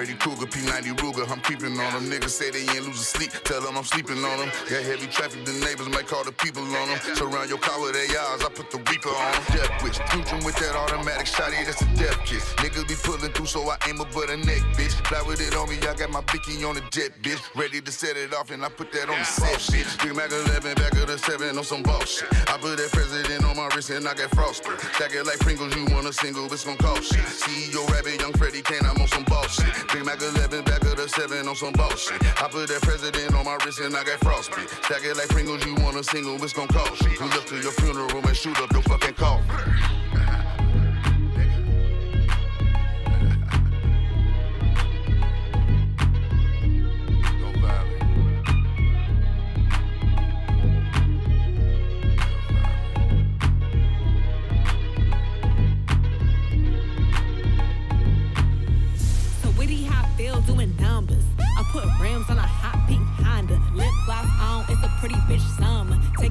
Freddy Krueger, P90 Ruger, I'm creeping on them. Niggas say they ain't losing sleep, tell them I'm sleeping on them. Got heavy traffic, the neighbors might call the people on them. Surround your car with ARs, I put the Reaper on them. Death wish, future with that automatic shotty, that's a death kiss. Niggas be pulling through, so I aim up but a neck, bitch. Fly with it on me, I got my bicky on the jet, bitch. Ready to set it off, and I put that on the set, bitch. Big Mac 11, back of the 7 on some bullshit. I put that president on my wrist, and I got frostbite. Stack it like Pringles, you want a single, it's gon' cost you. CEO Rabbit, young Freddie Kane, I'm on some bullshit. Big Mac 11, back of the 7 on some bullshit. I put that president on my wrist, and I got frostbite. Stack it like Pringles, you want a single, it's gon' cost you. Pull up to your funeral and shoot up your fucking coffin.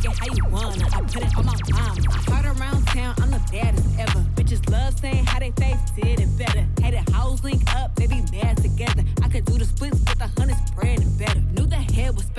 It how you wanna. I put it on my mama. I heard around town, I'm the baddest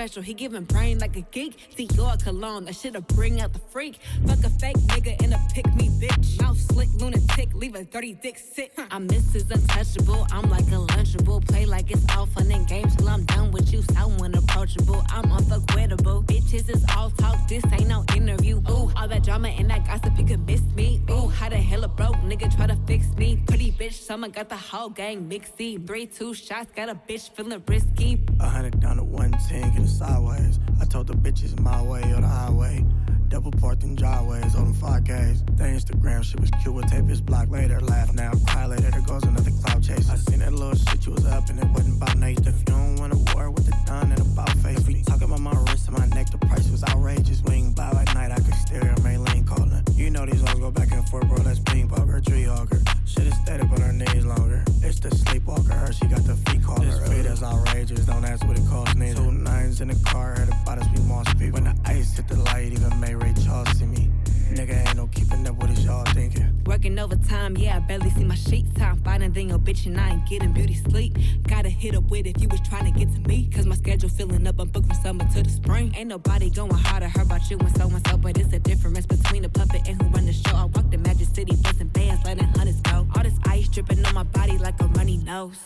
special, he giving brain like a geek. See your cologne, that shit'll bring out the freak. Fuck a fake nigga and a pick me bitch. Mouth slick, lunatic, leave a dirty dick sick. I'm Mrs. Untouchable, I'm like a lunchable. Play like it's all fun and games till I'm done with you. So unapproachable, I'm unfuckwittable. Bitches is all talk, this ain't no interview. Ooh, all that drama and that gossip, you could miss me. Ooh, how the hell a broke nigga try to fix me? Pretty bitch, summer got the whole gang mixy. Three, two shots, got a bitch feeling risky. A hundred down to one ten, getting sideways. I told the bitches my way or the highway. Double parked in driveways on them 5Ks. The Instagram shit was cute, we'll tape his block later. Laugh now, cry later, there goes another cloud chase. I seen that little shit you was up and it wasn't about Nate. If you don't want a war with the done and about face. We talking about my wrist and my neck, the price was outrageous. Ain't buy like night, I could steer her Maylene calling. You know these hoes go back and forth, bro, that's ping poker, tree hogger. Shit is steady, but her knees longer. It's the sleepwalker, her, she got the feet caller. This tweet is outrageous, don't ask what it costs neither. Two nines in the car, heard about us, we moss people. When the ice hit the light, even May Ray Charles see me. Nigga ain't no keeping up with y'all thinking. Working overtime, yeah, I barely see my sheets. Time finding than your bitch, and I ain't getting beauty sleep. Gotta hit up with if you was trying to get to me. Cause my schedule filling up, I'm booked from summer to the spring. Ain't nobody going harder, heard about you and so and so. But it's a difference between a puppet and who run the show. I walk the Magic City, busting bands, letting hunters go. All this ice dripping on my body like a runny nose.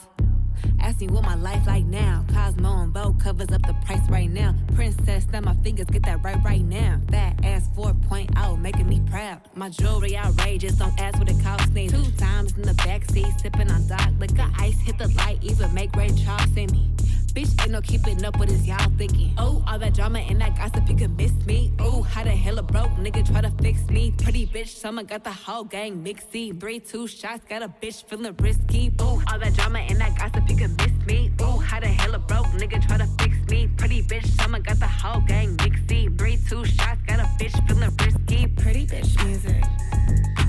Ask me what my life like now. Cosmo and Vogue covers up the price right now. Princess, let my fingers get that right right now. Fat ass 4.0, making me proud. My jewelry outrageous, don't ask what it costs me. Two times in the backseat, sipping on Doc. Liquor ice, hit the light, even make Ray Charles see me. Bitch, ain't no keeping up with this, y'all thinking. Oh, all that drama and that gossip, you can miss me. Oh, how the hell a broke nigga try to fix me? Pretty bitch, someone got the whole gang mixy. Three, two shots, got a bitch feeling risky. Oh, all that drama and that gossip, you can miss me. Oh, how the hell a broke nigga try to fix me? Pretty bitch, someone got the whole gang mixy. Three, two shots, got a bitch feeling risky. Pretty bitch music.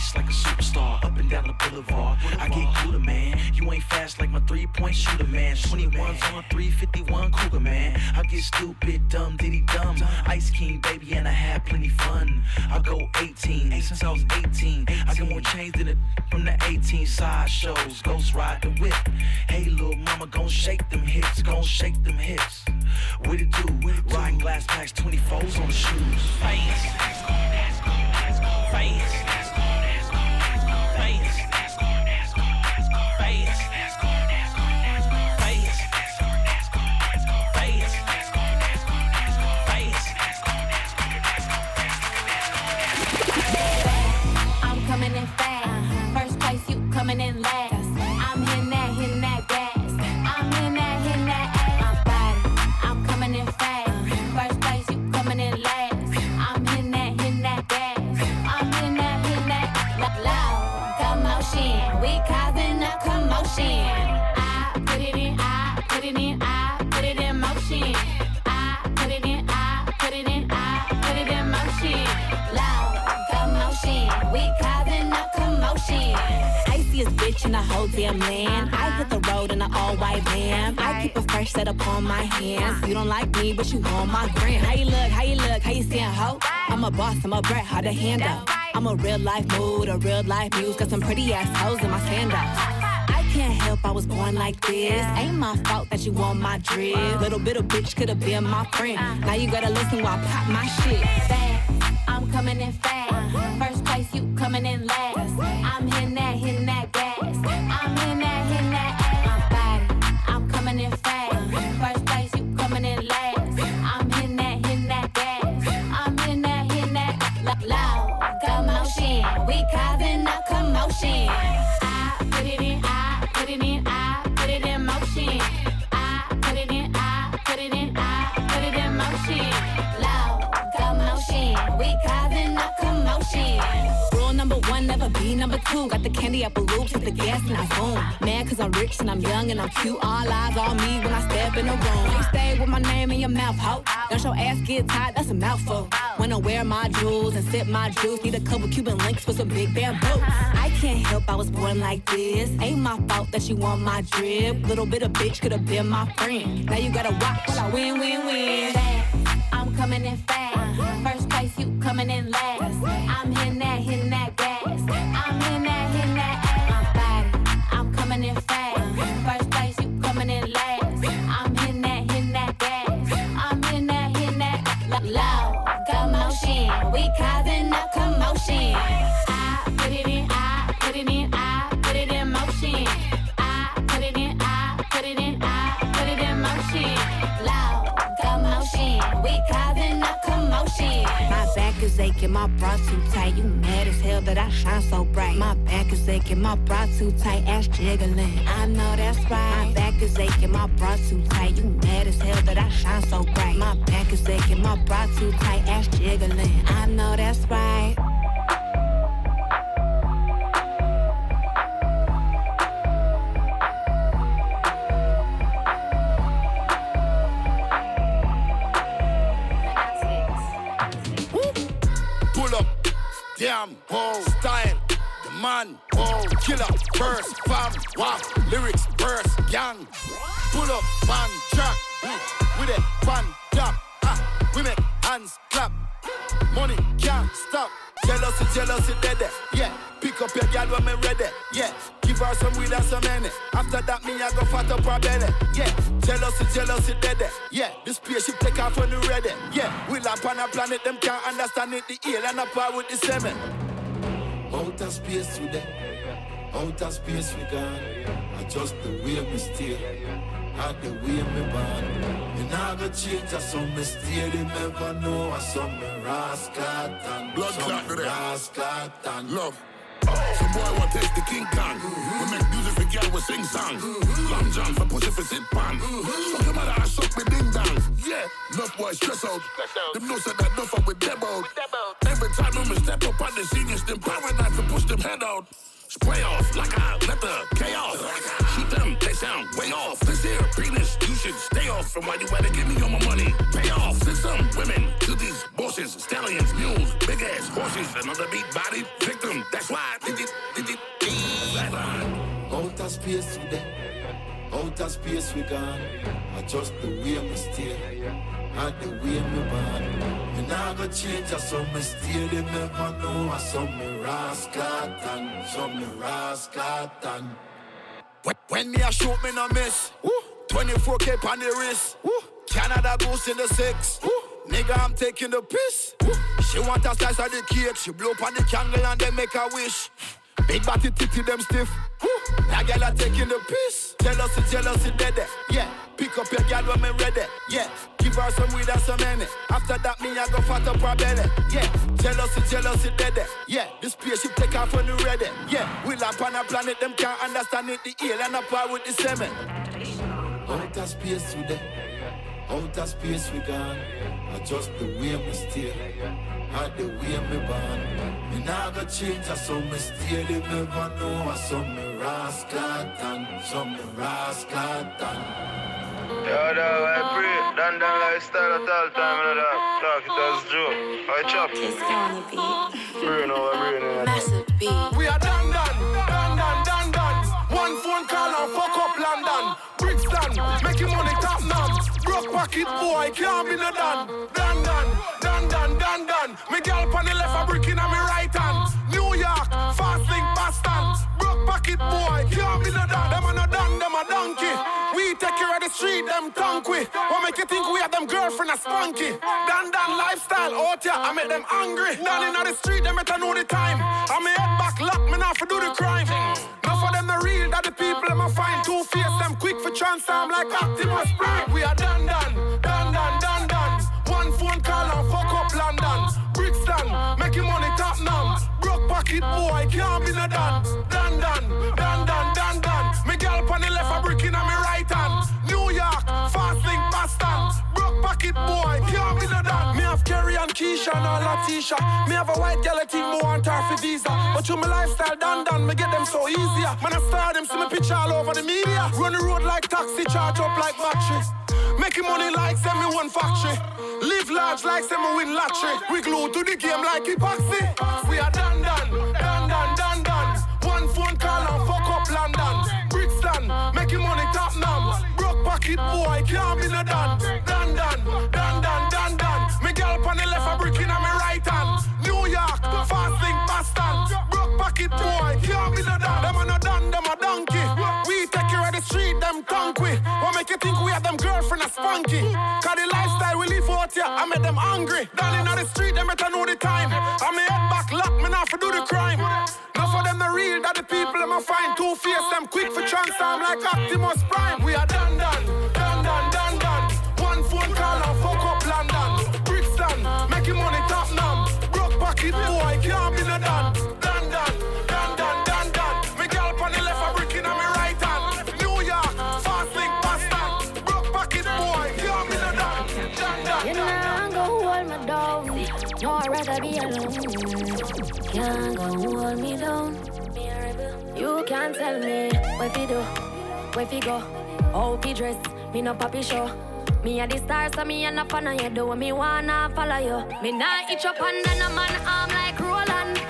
Ice like a superstar, up and down the boulevard. I get cooler, man. You ain't fast like my three point shooter, man. 21s on 351 Cougar, man. I get stupid, dumb, diddy dumb. Ice King, baby, and I have plenty fun. I go 18, since I was 18. I got more chains than it from the 18 side shows. Ghost ride the whip. Hey, little mama, gon' shake them hips, gon' shake them hips. What it do? Riding glass packs, 24s on the shoes. Face. I'm whole damn land. I hit the road in an all white van. I keep a fresh set up on my hands. You don't like me, but you want my friend. How you look? How you look? How you seeing ho? I'm a boss, I'm a brat, hard to handle. I'm a real life mood, a real life muse. Got some pretty ass hoes in my sandals. I can't help I was born like this. Ain't my fault that you want my drip. Little bit of bitch could have been my friend. Now you gotta listen while I pop my shit. fast. I'm coming in fast. First place, you coming in last. Got the candy apple loops with the gas and I boom. Mad cause I'm rich and I'm young and I'm cute. All eyes on me when I step in the room. You stay with my name in your mouth, ho. Don't your ass get tired, that's a mouthful. When I wear my jewels and sip my juice, need a couple Cuban links for some big bamboo. I can't help I was born like this. Ain't my fault that you want my drip. Little bit of bitch could have been my friend. Now you gotta watch while I win, win, win. I'm coming in fast. First place, you coming in last. I'm hitting my bra too tight. You mad as hell that I shine so bright. My back is aching, my bra too tight, ass jiggling. I know that's right. My back is aching, my bra too tight. You mad as hell that I shine so bright. My back is aching, my bra too tight, ass jiggling. I know that's right. Damn, whoa, style, the man, whoa, killer, first, fam, wap, lyrics, verse, gang. Pull up, bang, track, with it, fan, tap, ah, we make hands clap. Money stop. Jealousy, jealousy, dead, yeah. Pick up your girl when me ready, yeah. Give her some weed and some money. After that, me I go fat up her belly, yeah. Jealousy, jealousy, dead, yeah. The spaceship take off when you ready, yeah. We land on a planet, them can't understand it. The alien apart with the semen. Outer space today, outer space we gone. Adjust the way we stay, had the way me born. Me nah go change, I some me stay. They never know, I some me rascal and Blood some clot me to them. rascal and Love. Some boy want taste the King Kong. We make music for girl, we sing song. Long John for pussy for sit pan. Suck your mother and suck me ding dong. Yeah, enough boy stress out. Them know said that enough with them out. Every time I'm step up on the seniors, them paradise to push them head out. Spray off like I let the chaos. Shoot them, they sound way off. This here penis, you should stay off from why you better give me all my money. Pay off. Send some women to these bosses, stallions, mules, big ass horses, another beat body victim. That's why I did it, did it, flatline. Outer space today, outer space we gone. Adjust the way me stay, had the way me born. Me nah go change, I some me. They never know, I some me rascal and some me rascal and. When, when me a shoot, me no miss. Woo. 24k on the wrist. Woo. Canada goose in the six. Woo. Nigga, I'm taking the piss. Woo. She want a slice of the cake. She blow up on the candle and then make a wish. Big body titty them stiff. Woo. That girl a taking the piss. Jealousy, jealousy, dead. Yeah. Pick up your girl when me ready. Yeah. Give her some weed and some money. After that, me I go fat up her belly. Yeah. Jealousy, jealousy, dead. Yeah. The spaceship take off when you ready. Yeah. We land on a planet, them can't understand it. The alien apart with the semen. Outer space today, outer space we gone. Adjust the way me stay, had the way me born. Me nah go change, I some me stay. They never know, I some me rascal and some me rascal and. Yo, dog, I pray. Dan Dan lifestyle at all time, you know that. Talk it as Joe. I chop. It's gonna be. Brain over brain, you know that. We are done, done, done, done, done, done. One phone call and fuck up London. Brixton, making money top numb. Broke pocket boy, can't be no done. Done, done, done, on the left, a brick in me right hand. New York, fast link Boston. Broke pocket boy, can't be no done. Them a no done, them a donkey. We take care of the street, them tongue we. What make you think we have them girlfriend a spunky? Dan Dan lifestyle out here, I make them angry. Down in the street, them better know the time. I me head back, lock me now for do the crime. Now for them the real, that the people them a find. Two face them quick for transform like Optimus Prime. We are done done, Pocket boy, can't be no. Done done, done Pocket boy, can't be no done. Me have Kerry and Keisha and all Latisha. Me have a white girl, I think more want her for visa. But through my lifestyle done done, me get them so easier. Man, I star them, see me picture all over the media. Run the road like taxi, charge up like battery. Making money like send me one factory. Live large like send me win lottery. We glue to the game like epoxy. We are done done Pocket boy, can't be no done. Done done, done done done done. Me girl on the left, a brick in me right hand. New York, fast link Boston. Broke pocket boy, can't be no done. Them a no done, them a donkey. We take care of the street, them we. What make you think we have them girlfriend a spunky? Cause the lifestyle we live out here, I make them angry. Down in the street, them better know the time. I me head back, lock me now for do the crime. Now for them the real, that the people them a find. Two face them quick for transform like Optimus Prime. We are done done Broke boy, can't be no done. Done done, done done done done. Me girl on the left, a brick in on right hand. New York, fast link Boston. Broke pocket boy, can't be no done. Done done. You not go hold me down. No, I'd rather be alone. Can't go hold me down. You can't tell me what fi do, what fi go, how fi dress. Me no papi show. Me a the star, so me a no fan of you. Do me wanna follow you. Me nah itch up under no man arm like Roland.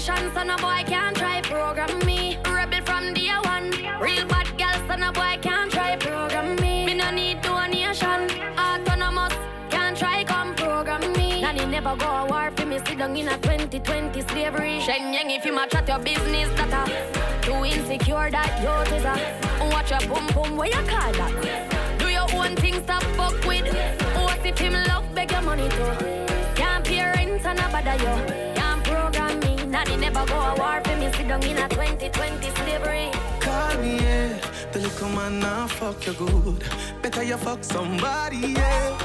nation, so no boy can't try program me. Rebel from day one. Real bad girl, so no boy can't try program me. Me no need donation. Autonomous, can't try come program me. Nanny never go a war for me, sit down in a 2020 slavery. Sheng yang if you match at your business, that a too insecure that you is a watch your boom boom, where you call that? Do your own thing, stop fuck with. What if him love, beg your money too? Can't pay rent and a bother you. Can't program me, nanny never go a war for me, sit down in a 2020 slavery. Call me, yeah. The little man now fuck you good. Better you fuck somebody else.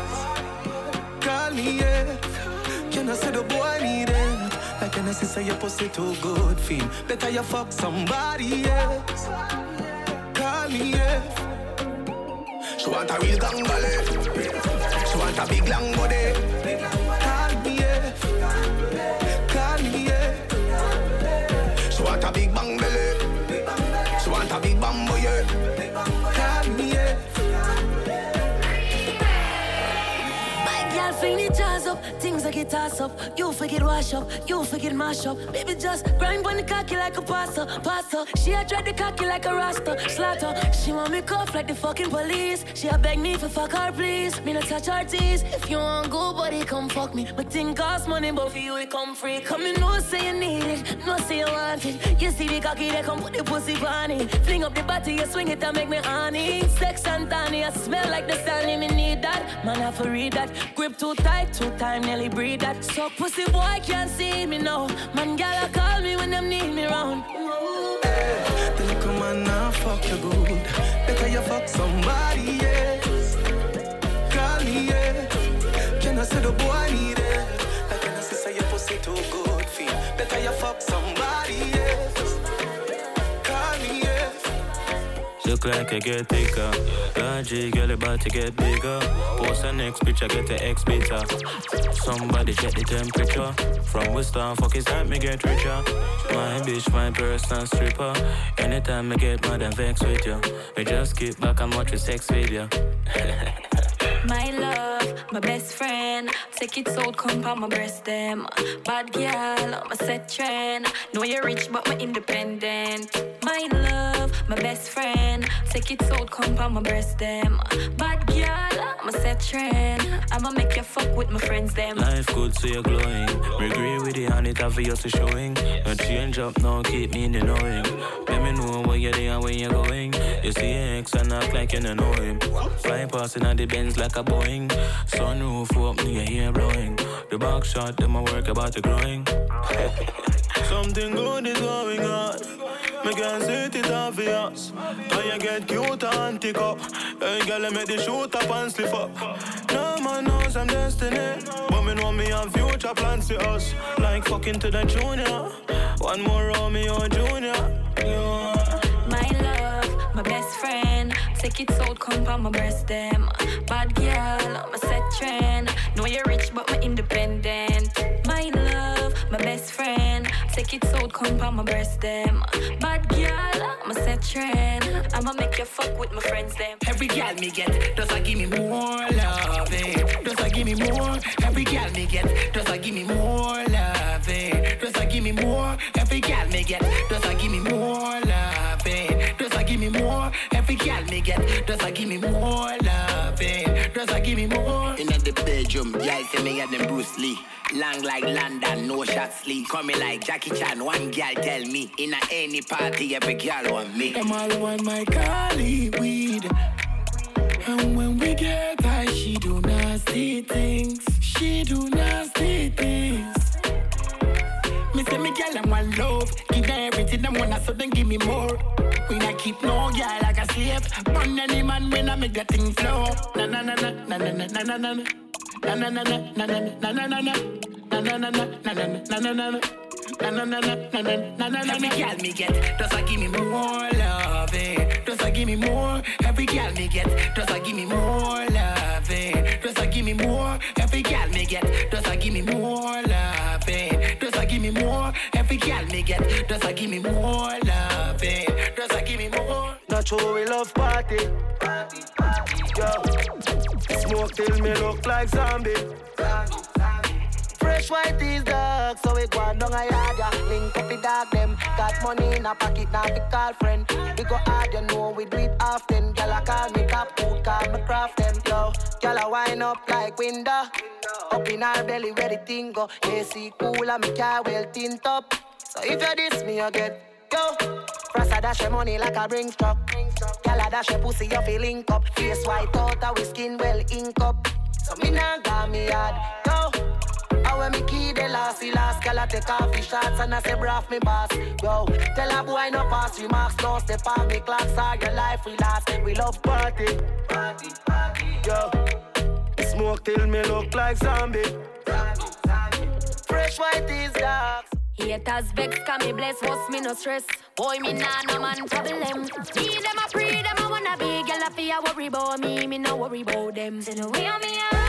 Call me, yeah. Can I say the boy need it? Like I say your pussy too good, feel? Better you fuck somebody else. Call me, yeah. She want a real gangbale. She want a big long body. Up, things I get tossed up. You forget wash up, you forget mash up. Baby just grind on the cocky like a pasta, pasta. She a dread the cocky like a rasta, slaughter. She want me cuff like the fucking police. She a beg me for fuck her please. Me not touch her teeth. If you want go, buddy, come fuck me. But thing cost money, but for you it come free. Come in, no say you need it, no say you want it. You see the cocky, they come put the pussy on it. Fling up the body, you swing it and make me honey. Sex and tiny, I smell like the Stanley, me need that. Man, I for read that. Grip too tight, two time, nearly breathe that. So pussy boy can't see me now. Man, gal call me when them need me round. The little man now fuck you good. Better you fuck somebody else. Call me, yeah. Can I say the boy need it? Like can I say your pussy too good, feel? Better you fuck somebody else. Look like I get thicker. Logic, girl, about to get bigger. Post the next picture, get the X beta. Somebody check the temperature. From Western, fuck is that me get richer. My bitch, my personal stripper. Anytime I get mad and vex with you, me just keep back and watch your sex video. [laughs] My love, my best friend. Take it out, come on my breast them. Bad girl, a set trend. Know you're rich, but my independent. My love, my best friend. Take it out, come on my breast them. Bad girl, a set trend. I'ma make you fuck with my friends them. Life good, so you're glowing. Me with it, and it obvious is showing. No change up, no keep me in the knowing. Let me know where you're there and where you're going. You see ex and act like you don't know him. Fly passing at the Benz like a Boeing. Sunroof up, me your hair blowing. The back shot, them I work about the growing. [laughs] Something good is going on. Me can see it obvious. When you get cute and tick up. Hey, girl, I make the shoot up and slip up. No man knows I'm destiny. But me know me have future plans for us. Like fucking to the junior. One more Romeo Junior. Yeah. My love, my best friend. Take it out, come on my breast them. Bad girl, I'm a set trend. Know you're rich, but my independent. My best friend. Take it out, come on my breast them. Bad girl, I'm a set trend. I'ma make you fuck with my friends them. Every girl me get, does I give me more love, eh? Does I give me more? Every girl me get, does I give me more love, eh? Does I give me more? Every girl me get, does I give me more love, give me more? Every girl me get, does I give me more love, eh? Does I give me more? In the bedroom, girl say me got them Bruce Lee. Long like London, no shot sleep. Coming like Jackie Chan, one girl tell me. In a any party, every girl want me. Them all want my Cali weed. And when we get high, she do nasty things. She do nasty things. Me say me girl, I'm one love. Give her everything them wanna, so then give me more. We not keep no girl like a slave. Burn any man when I make that thing flow. Na na na na na na na na na na. Na na na na na na na na na na. Na na na na na na Na na na na na na na na. Every girl me get, just a give me more love, eh. Just a give me more. Every girl me get, just a give me more love, eh. Just a give me more. Every girl me get, just a give me more love, eh. Just a give me more. Every girl me get, just a give me more love, eh. Just a give me more. Natural we love party. Party, party, yo. Smoke till me look like zombie. zombie, zombie. Fresh white is dark, so we go on down a yard, yeah. Link up the dog them. Got money in a pocket, now we call friend. We go hard, you know we do it often. Girl, I call me top food, call me craft them. Yo, girl, I wind up like window. Up in our belly where the thing go. AC cool and me car well tint up. So if you diss me, you get go. Press a dash your money like a bring truck. Girl, I dash your pussy, you feel link up. Face white out, our skin well ink up. So me nah got me hard, go. I when me key the last, the last girl I take off the shots and I say braff me boss. Yo, tell a boy no pass remarks, don't step on me clocks, all your life we last. We love party, party, party. Yo, smoke till me look like zombie. zombie. Fresh white is dark. Haters vex, can me bless, what's me no stress. Boy, me nah no man problem. Me them a pre, them a wanna be, girl I fear worry about me, me no worry about them. See the way on me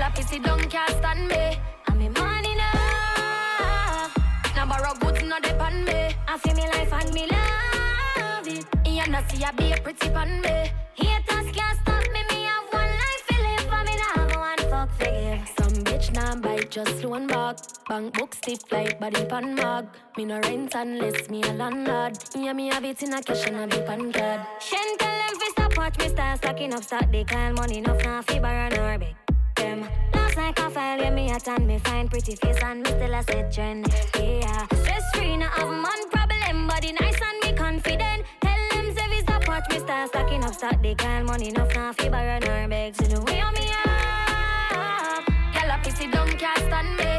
girl I pissy don't can't stand me. And me money enough, now borrow goods no depend me. I feel me life and me love it. You know see I be a pretty pan me. Haters can't stop me, me have one life to live, and me nah have one fuck for give. Some bitch nah bite, just loan back. Bank book stiff like body pan mag. Me no rent unless me a landlord. Yeah, me have it in a cash and a big pan card. Shen tell them fi stop watch me start stacking up stock. They call money enough now fi borrow nor beg them. Last night I file yeah me a tan me find pretty face and me still a set trend. Yeah, stress free no have man problem, body nice and me confident. Tell them fi stop watch me start stacking up stock. They call money enough now fi borrow nor beg. So the way on me up, gyal a pissy don't can't stand me.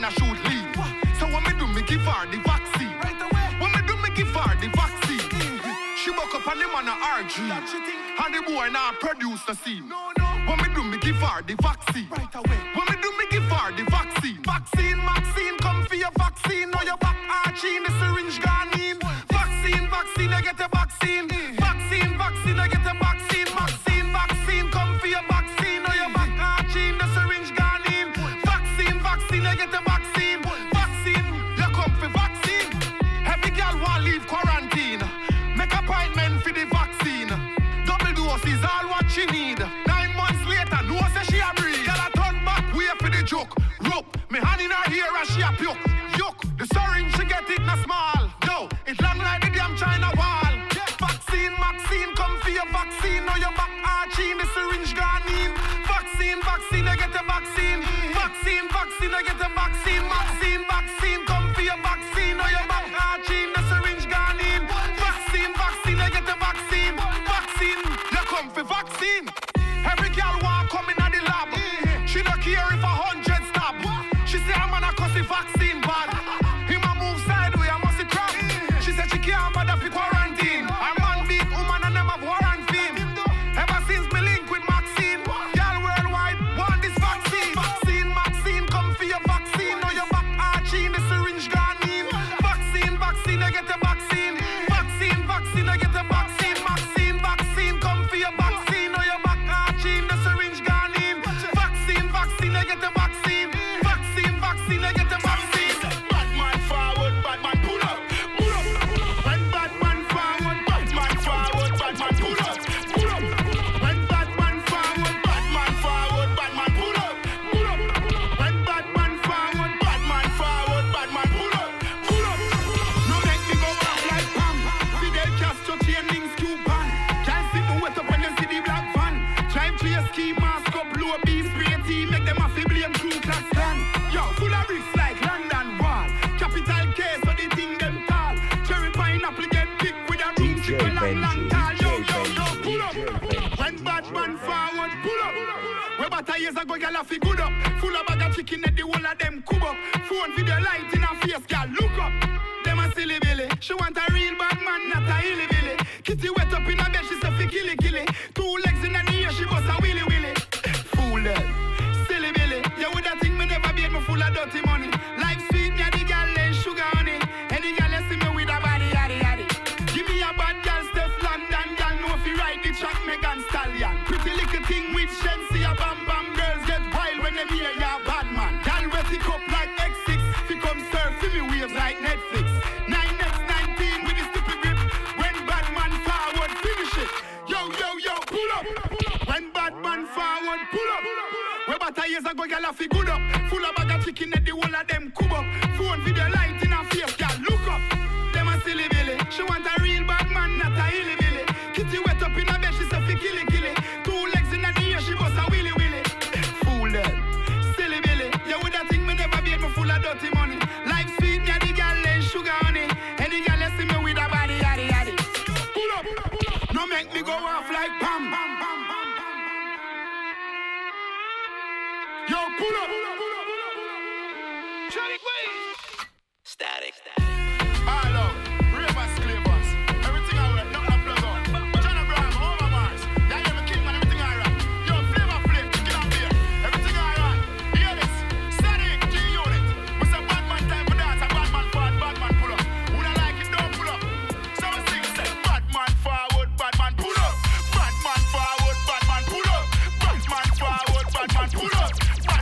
Boyfriend I should leave. So when me do, me give her the vaccine. When me do, me give her the vaccine. She woke up and the man a RG. And the boy now produce the scene. When me do, me give her the vaccine. When me do, me give her the vaccine. Vaccine, vaccine, come for your vaccine. Now your back arching, the syringe gone in. Vaccine, vaccine, I get a vaccine. Vaccine, vaccine, me hand in her ear and she a puke. Yuck, the syringe she get it na small. No, it long like the damn China wall. Vaccine, vaccine, come for your vaccine. Now your back arching, the syringe gone in. Vaccine, vaccine, I get a vaccine. Vaccine, vaccine, I get a. Vaccine,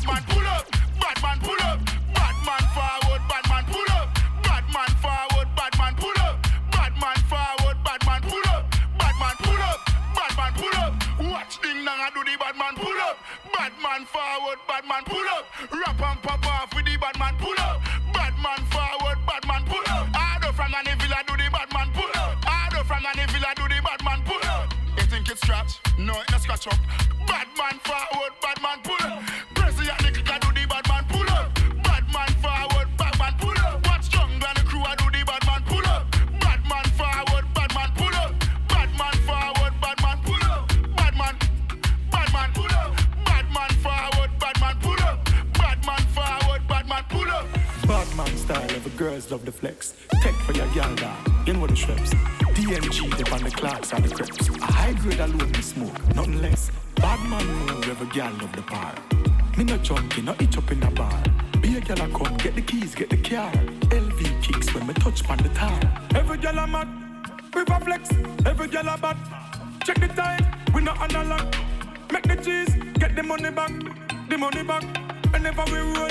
man pull up. Bad man pull up. Bad man forward, bad man pull up. Bad man forward, bad man pull up. Bad man forward, bad man pull up. Bad man pull up. Bad man pull up. Watch ding dong I do the bad man pull up. Bad man forward, bad man pull up. Rap and pop off with the bad man pull up. Bad man forward, bad man pull up. Harder from Nanny Villa do the bad man pull up. Harder from Nanny Villa do the bad man pull up. You think it's scratch? No, it not scratch up. Bad man forward, bad man pull up. Love the flex. Tech for your gal dog, in with the shrimps. DMG, dip on the clocks and the crips. A high grade alone me smoke, nothing less. Bad man move, every gal love the par. Me no junkie, no itch up in the bar. Be a gal a come, get the keys, get the car. LV kicks when me touch on the tar. Every gal a mad, river flex. Every gal a bad. Check the time, we no analog. Make the cheese, get the money back, the money back. Whenever we roll,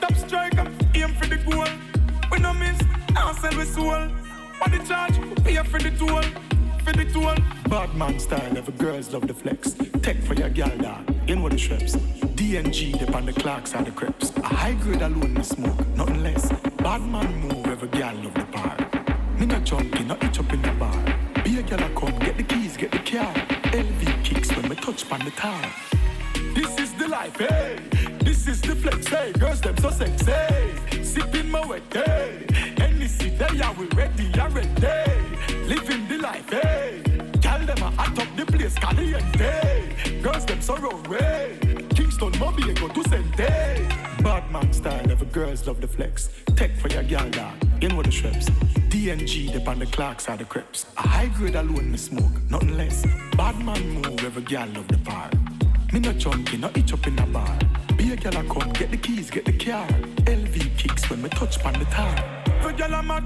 top striker, aim for the goal. We no miss, now sell we soul. On the charge, pay for the toll, for the toll. Bad man style, every girls love the flex. Tech for your gal dog, in with the shrimps. DNG, dip on the clocks and the crips. A high grade alone me smoke, nothing less. Bad man move, every gal love the bar. Me no junkie, no itch up in the bar. Be a gal a come, get the keys, get the car. LV kicks when me touch on the tar. This is the life, hey. This is the flex, hey. Girls them so sexy. Sipping my wet, hey. Any city, yeah, we ready, yeah, ready. Living the life, hey. Gal them a hot up the place, caliente. Girls them so round way. Kingston, Mobile, go to Sente. Bad man style, every girls love the flex. Tech for your gal dog, in with the shrimps. DNG, dip on the clocks are the crips. A high grade alone me smoke, nothing less. Bad man move, every gal love the bar. Me no junkie, no itch up in a bar. Be a gal a come, get the keys, get the car. LV kicks when me touch on the tar. Every gal a mad,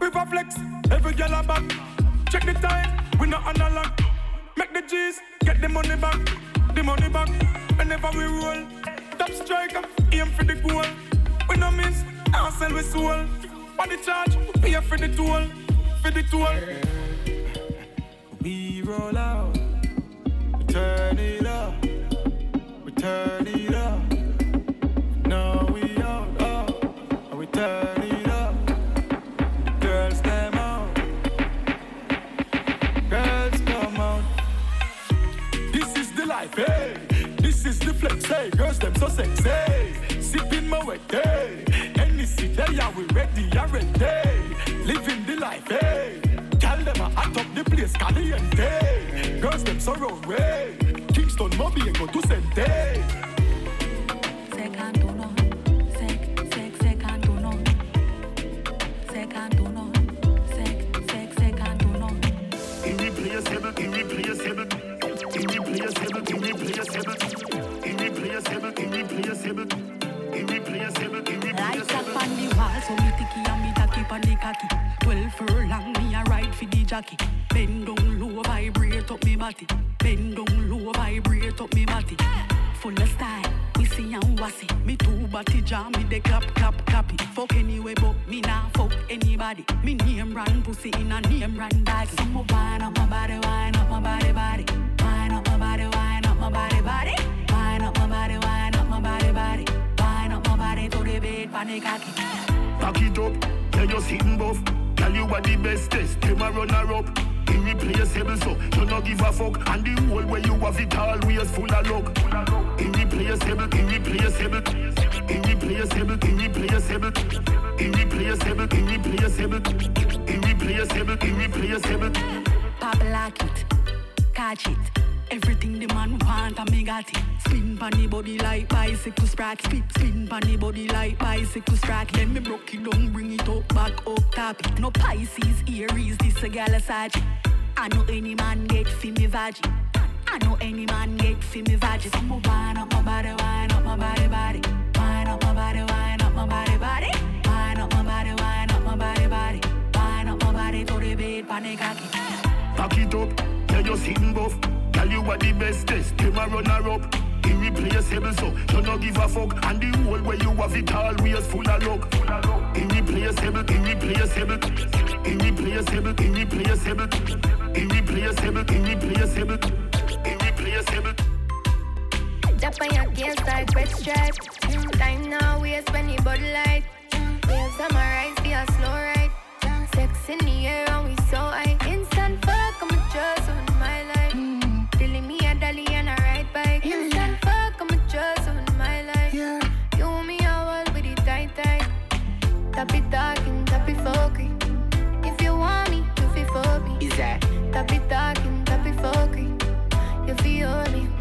river flex. Every gal a bad. Check the time, we no analog. Make the G's, get the money back, the money back. Whenever we roll, top striker, aim for the goal. We no miss, now sell we soul. On the charge, we pay for the toll, for the toll. We roll out, turn it up, we turn it up. Now we out, up, and we turn it up. The girls them out, girls come out. This is the life, hey. This is the flex, hey. Girls them so sexy, sipping my wet, hey. Any there, yeah, we ready, yeah, ready. Living the life, hey. Gal them a hot up the place, caliente. Girls them so round way. Eh? Kingston, Mobile, go to Sente. Second uno, sec, sec, second uno. Second uno, sec, sec, second uno. Irreplaceable, irreplaceable, irreplaceable, irreplaceable, irreplaceable, irreplaceable, irreplaceable, Lights up irreplaceable. on the wall, so me ticky and me tacky on the cocky. Twelve furlong, jockey. Bend down low, vibrate up me body. Bend down low, vibrate up me body. Full of style, wissy and wassy. Me two body jam, me de clap, clap, clap it. Fuck anyway, but me nah fuck anybody. Me name run pussy in a name run bag. So me wine up my body, wine up my body, body. Wine up my body, wine up my body, body. Wine up my body, wine up my body, body. Wine up my body to the bed, panic cocky. Back it up, yeah, you sitting buff. Tell you what the best test, them a runner up. Irreplaceable, so you no give a fuck. And the whole way you have it always full of luck. Irreplaceable, irreplaceable, irreplaceable, irreplaceable, irreplaceable, irreplaceable, irreplaceable, irreplaceable. Pop lock it, catch it. Everything the man want, and me got it. Spin pon the body like bicycle sprack. Spin, spin pon the body like bicycle sprack. Then me broke it down, bring it up, back up, tap it. No Pisces, Aries, this a gal a Sag. I know any man get fi me vag. I know any man get fi me vag. So me wine up my body, wine up my body, body. Wine up my body, wine up my body, body. Wine up my body, wine up my body, body. Wine up my body to the bed, panic cocky. Back it up, yeah, you sitting buff. Tell you what the best test, them a runner up. Irreplaceable, so you no give a fuck. And the whole way you have it always full of luck. Irreplaceable, irreplaceable, irreplaceable, irreplaceable, irreplaceable, irreplaceable, irreplaceable. Jump on your gears like red stripe. Mm, time now, waste when you bud light. Mm, waves on my rise, be a slow ride. Sex in the air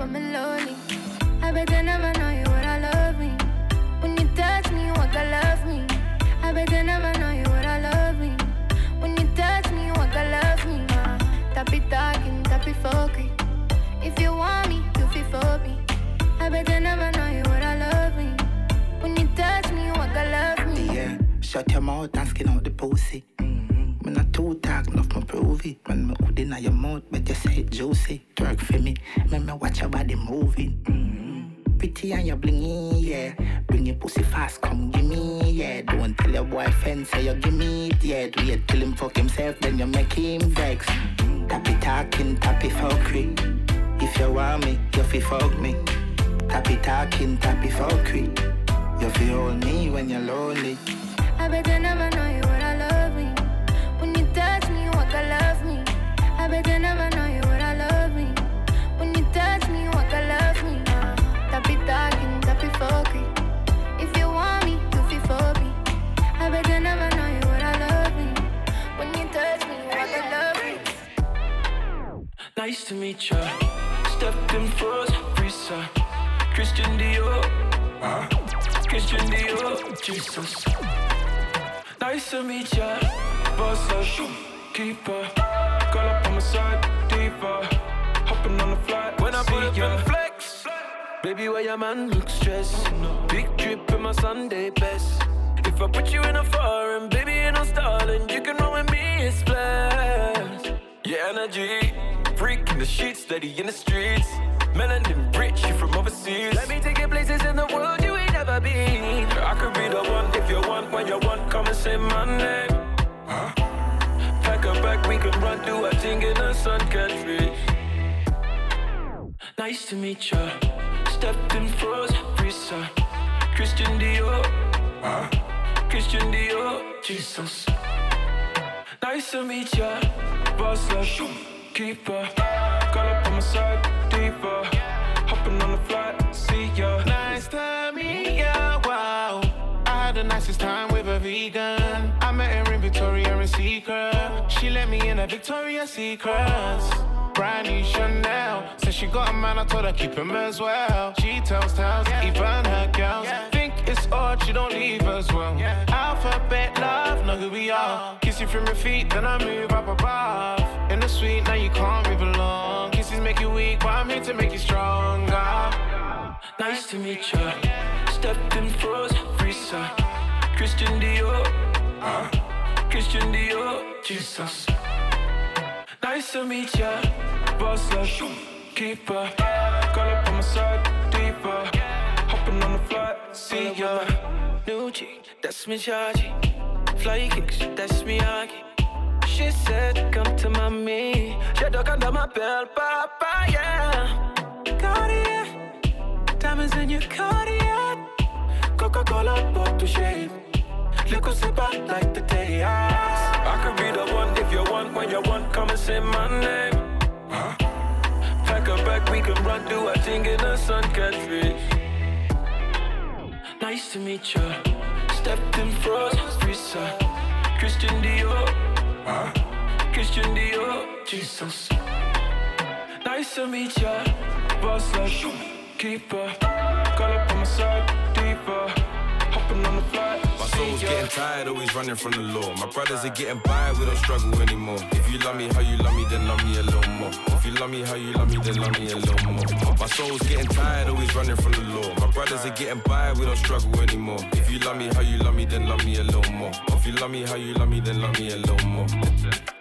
me lonely. I better never know Nice to meet ya. boss like keeper. Girl up on my side, deeper. Hopping on the flight, see ya. New G, that's me Georgie. Fly kicks, that's me Aggie. She said, come to mommy. She dug under my belt, papa, yeah. Cartier, diamonds in your Cartier. Coca-Cola bottle shape. Look what's about like the day I could be the one if you want, when you want, come and say my name. Huh? Pack a bag, we can run, do a thing in the sun, catfish. Nice to meet you. Stepped in frozen freezer. Christian Dior. Huh? Christian Dior. Jesus. Nice to meet ya. Boss like keeper. Girl up on my side, deeper. Hopping on the flight. Soul's getting tired, always running from the law. My brothers are getting by, we don't struggle anymore. If you love me how you love me, then love me a little more. If you love me how you love me, then love me a little more. My soul's getting tired, always running from the law. My brothers are getting by, we don't struggle anymore. If you love me how you love me, then love me a little more. If you love me how you love me, then love me a little more.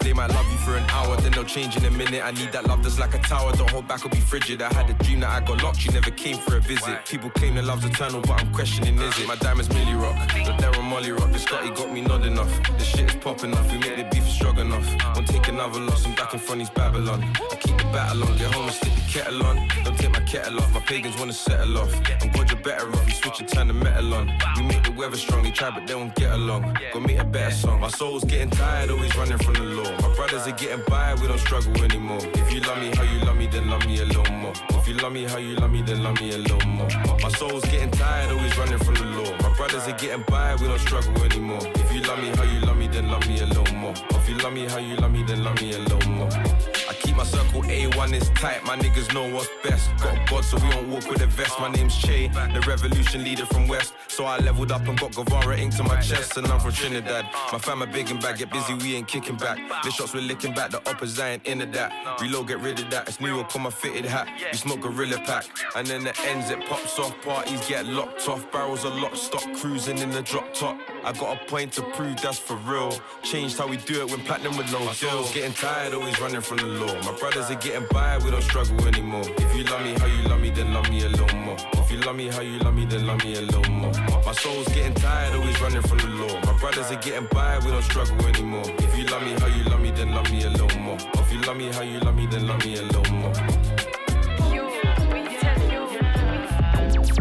They might love you for an hour, then they'll change in a minute. I need that love that's like a tower. Don't hold back or be frigid. I had a dream that I got locked, you never came for a visit. People claim that love's eternal, but I'm questioning is it? My diamonds Millie Rock, the Darren Molly Rock. The Scotty got me nodding off. The shit is popping off. We make the beef strong enough. Won't take another loss. I'm back in front of these Babylon. I keep the battle on, get home and stick the kettle on. Don't take my kettle off. My pagans wanna settle off. I'm glad you're better off. You switch and turn the metal on. We make the weather strong. They try, but they won't get along. Go make a better song. My soul's getting tired, always running from the law. Brothers are getting by, we don't struggle anymore. If you love me how you love me, then love me a little more. If you love me how you love me, then love me a little more. My soul's getting tired, always running from the law. My brothers are getting by, we don't struggle anymore. If you love me how you love me, then love me a little more. If you love me how you love me, then love me a little more. Keep my circle A1 is tight, my niggas know what's best. Got a God, so we don't walk with a vest. My name's Che, the revolution leader from West. So I leveled up and got Guevara ink to my chest, and I'm from Trinidad. My fam are big and bad, get busy, we ain't kicking back. The shots we're licking back, the uppers I ain't into that. Reload, get rid of that. It's New York on my fitted hat. We smoke Gorilla Pack, and then the ends it pops off. Parties get locked off, barrels are locked, stop cruising in the drop top. I got a point to prove that's for real. Changed how we do it when platinum with no deals. Getting tired, always running from the law. My brothers are getting by, we don't struggle anymore. If you love me how you love me, then love me a little more. If you love me how you love me, then love me a little more. My soul's getting tired, always running from the law. My brothers are getting by, we don't struggle anymore. If you love me how you love me, then love me a little more. If you love me how you love me, then love me a little more.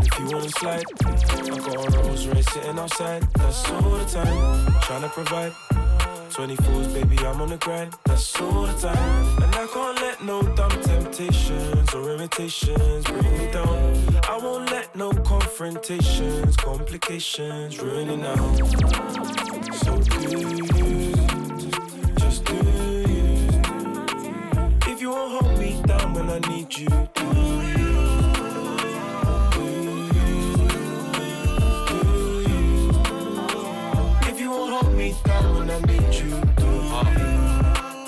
If you wanna slide, I got a Rolls Royce sitting outside. That's all the time. Tryna provide. 24s, baby, I'm on the grind. That's all the time. And no dumb temptations or imitations bring me down. I won't let no confrontations, complications ruin it now. So do you, just do you. If you won't hold me down when I need you, do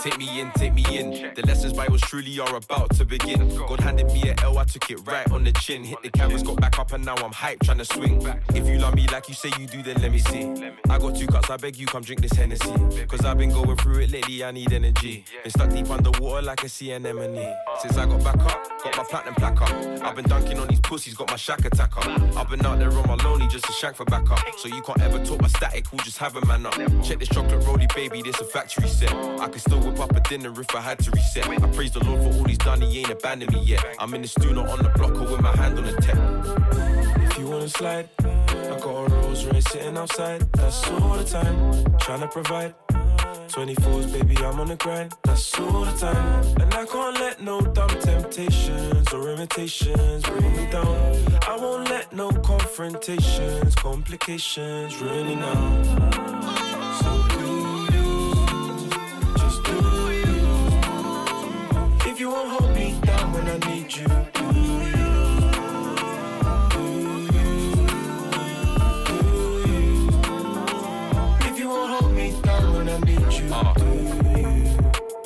Take me in, take me in. The lessons Bibles truly are about to begin. God handed me a L, I took it right on the chin. Hit the cameras, got back up, and now I'm hyped, trying to swing. If you love me like you say you do, then let me see. I got two cups, I beg you, come drink this Hennessy. Cause I've been going through it lately, I need energy. Been stuck deep underwater like a sea anemone. Since I got back up, got my platinum plaque up. I've been dunking on these pussies, got my shack attack up. I've been out there on my lonely just to shank for back up. So you can't ever talk my static, we'll just have a man up. Check this chocolate rollie, baby, this a factory set. I can still up a dinner if I had to reset. I praise the Lord for all he's done, he ain't abandoned me yet. I'm in the stew, not on the block, or with my hand on the tech. If you wanna slide, I got a Rolls Royce sitting outside. That's all the time. trying to provide. 24s, baby, I'm on the grind. That's all the time. And I can't let no dumb temptations or imitations bring me down. I won't let no confrontations, complications ruin me now. Need you,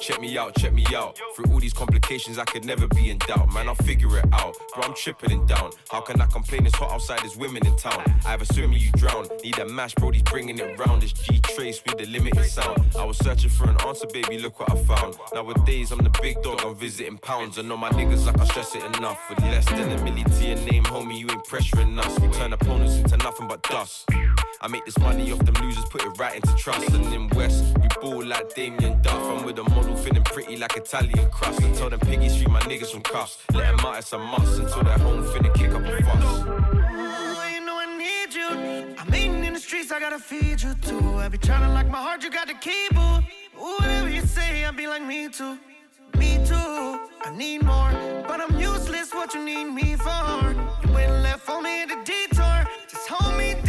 check me out, check me out. Through all these complications, I could never be in doubt. Man, I'll figure it out. Bro, I'm tripping and down. How can I complain? It's hot outside, there's women in town. I have a swim, you drown. Need a mash, bro, he's bringing it round. It's G trace with the limited sound. I was searching for an answer, baby, look what I found. Nowadays, I'm the big dog, I'm visiting pounds. I know my niggas like I stress it enough. With less than a milli to your name, homie, you ain't pressuring us. We turn opponents into nothing but dust. I make this money off them losers, put it right into trust. And in West, we ball like Damien Duff. I'm with a model feeling pretty like Italian crust. And tell them piggies free my niggas from cuffs. Let them out, it's a must. Until they're home, finna kick up a fuss. Ooh, you know I need you. I'm eating in the streets, I gotta feed you too. I be trying to lock my heart, you got the key, boo. Ooh, whatever you say, I be like me too. Me too. I need more, but I'm useless. What you need me for? You went left for me at the detour. Just hold me down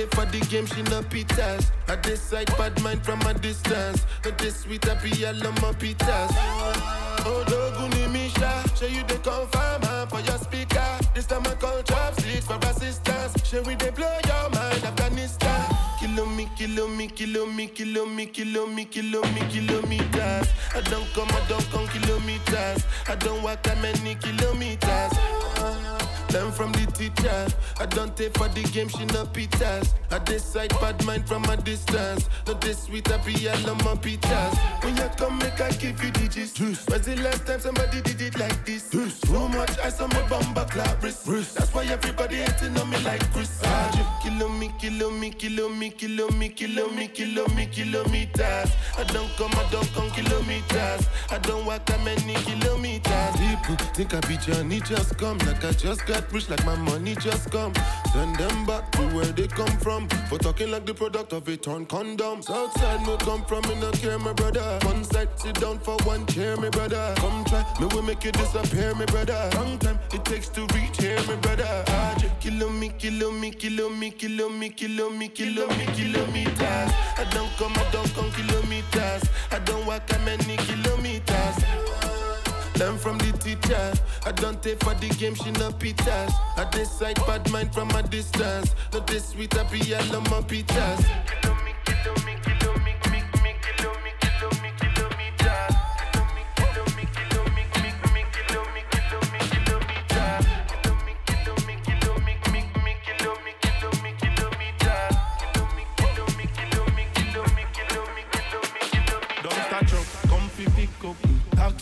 I for the game, she no pitas. I decide bad mind from a distance. But this sweet happy, I love my pitas. Oh, Doguni Misha, show you the confirm for your speaker. This time I call chopsticks for assistance. Show we they blow your mind, Afghanistan. Kilo me, kilo me, kilo me, kilo me, kilo me, kilo me, kilometers. I don't come, I don't come kilometers. I don't walk that many kilometers. Learn from the teacher. I don't take for the game, she no pitas. I decide bad mind from a distance. Not this sweet, I be all on my pitas. When you come, make I give you digits. When's the last time somebody did it like this? Too much ice on my bumper clap wrist. That's why everybody hating on me like Chris. Ah, Kilo me, kilo me, kilo me, kilo me, kilo me, kilo me, kilometers. I don't come, I don't come kilometers. I don't walk that many kilometers. People think I be Johnny, just come. Like I just got rich, like my money just come. Send them back to where they come from. For talking like the product of a torn condom. Southside, no come from, me no care, my brother. One side, sit down for one chair, my brother. Come try, me will make you disappear, my brother. Long time it takes to reach here, my brother. Ah, Kilo me, kilo me, kilo me, kilo me, kilo me, kilo me, kilometers. I don't come, I don't come kilometers. I don't walk that many kilometers. Learn from the teacher. I don't take for the game, she no pitas. I decide bad mind from a distance. Not this sweet, I be all my pitas.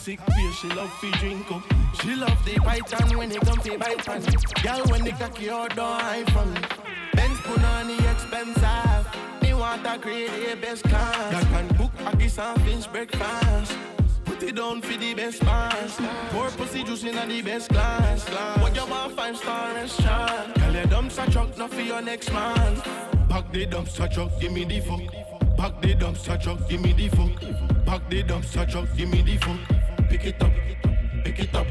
Toxic beer, she love fi drink up. She love the python when they come fi bite pan. Girl when they cocky out don't hide from me. Benz put on the expensive. Me want a grade A best class. That can cook a kiss and fish breakfast. Put it down for the best pass. Pour pussy juice in a the best class. What you want five star restaurant? Girl your dumpster truck not for your next man. Pack the dumpster truck, give me the fuck. Pack the dumpster truck, give me the fuck. Pack the dumpster truck, give me the fuck. Pick it up, pick it up.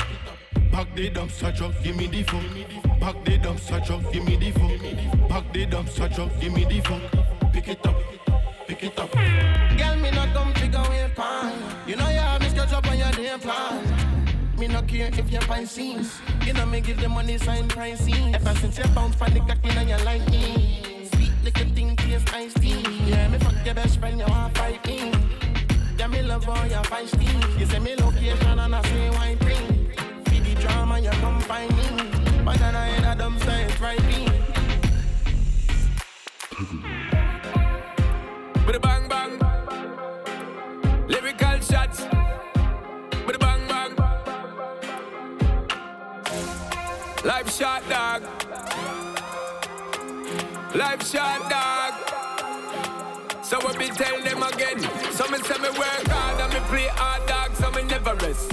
Pack the dumpster truck, give me the fuck. Pack the dumpster truck, give me the fuck. Pack the dumpster truck, give me the fuck. Pick it up, pick it up. Girl, me not come figure away pan. You know you have me sketch up on your day plan. Me no care if you find scenes. You know me give the money sign pricing. Ever since you bounce for the cocky, now you like me. Sweet little thing taste iced tea. Yeah, me fuck your best friend, you want fight me. Yeah, me love all your feisty. You say me location and I say white thing. Feed the drama, you come find me. But then I ain't a dumb it's right me. With a bang bang. Lyrical shots. With a bang bang. Life shot dog. Life shot dog. So we be tell them again. Some me say me work hard and me play hard dog, so me never rest.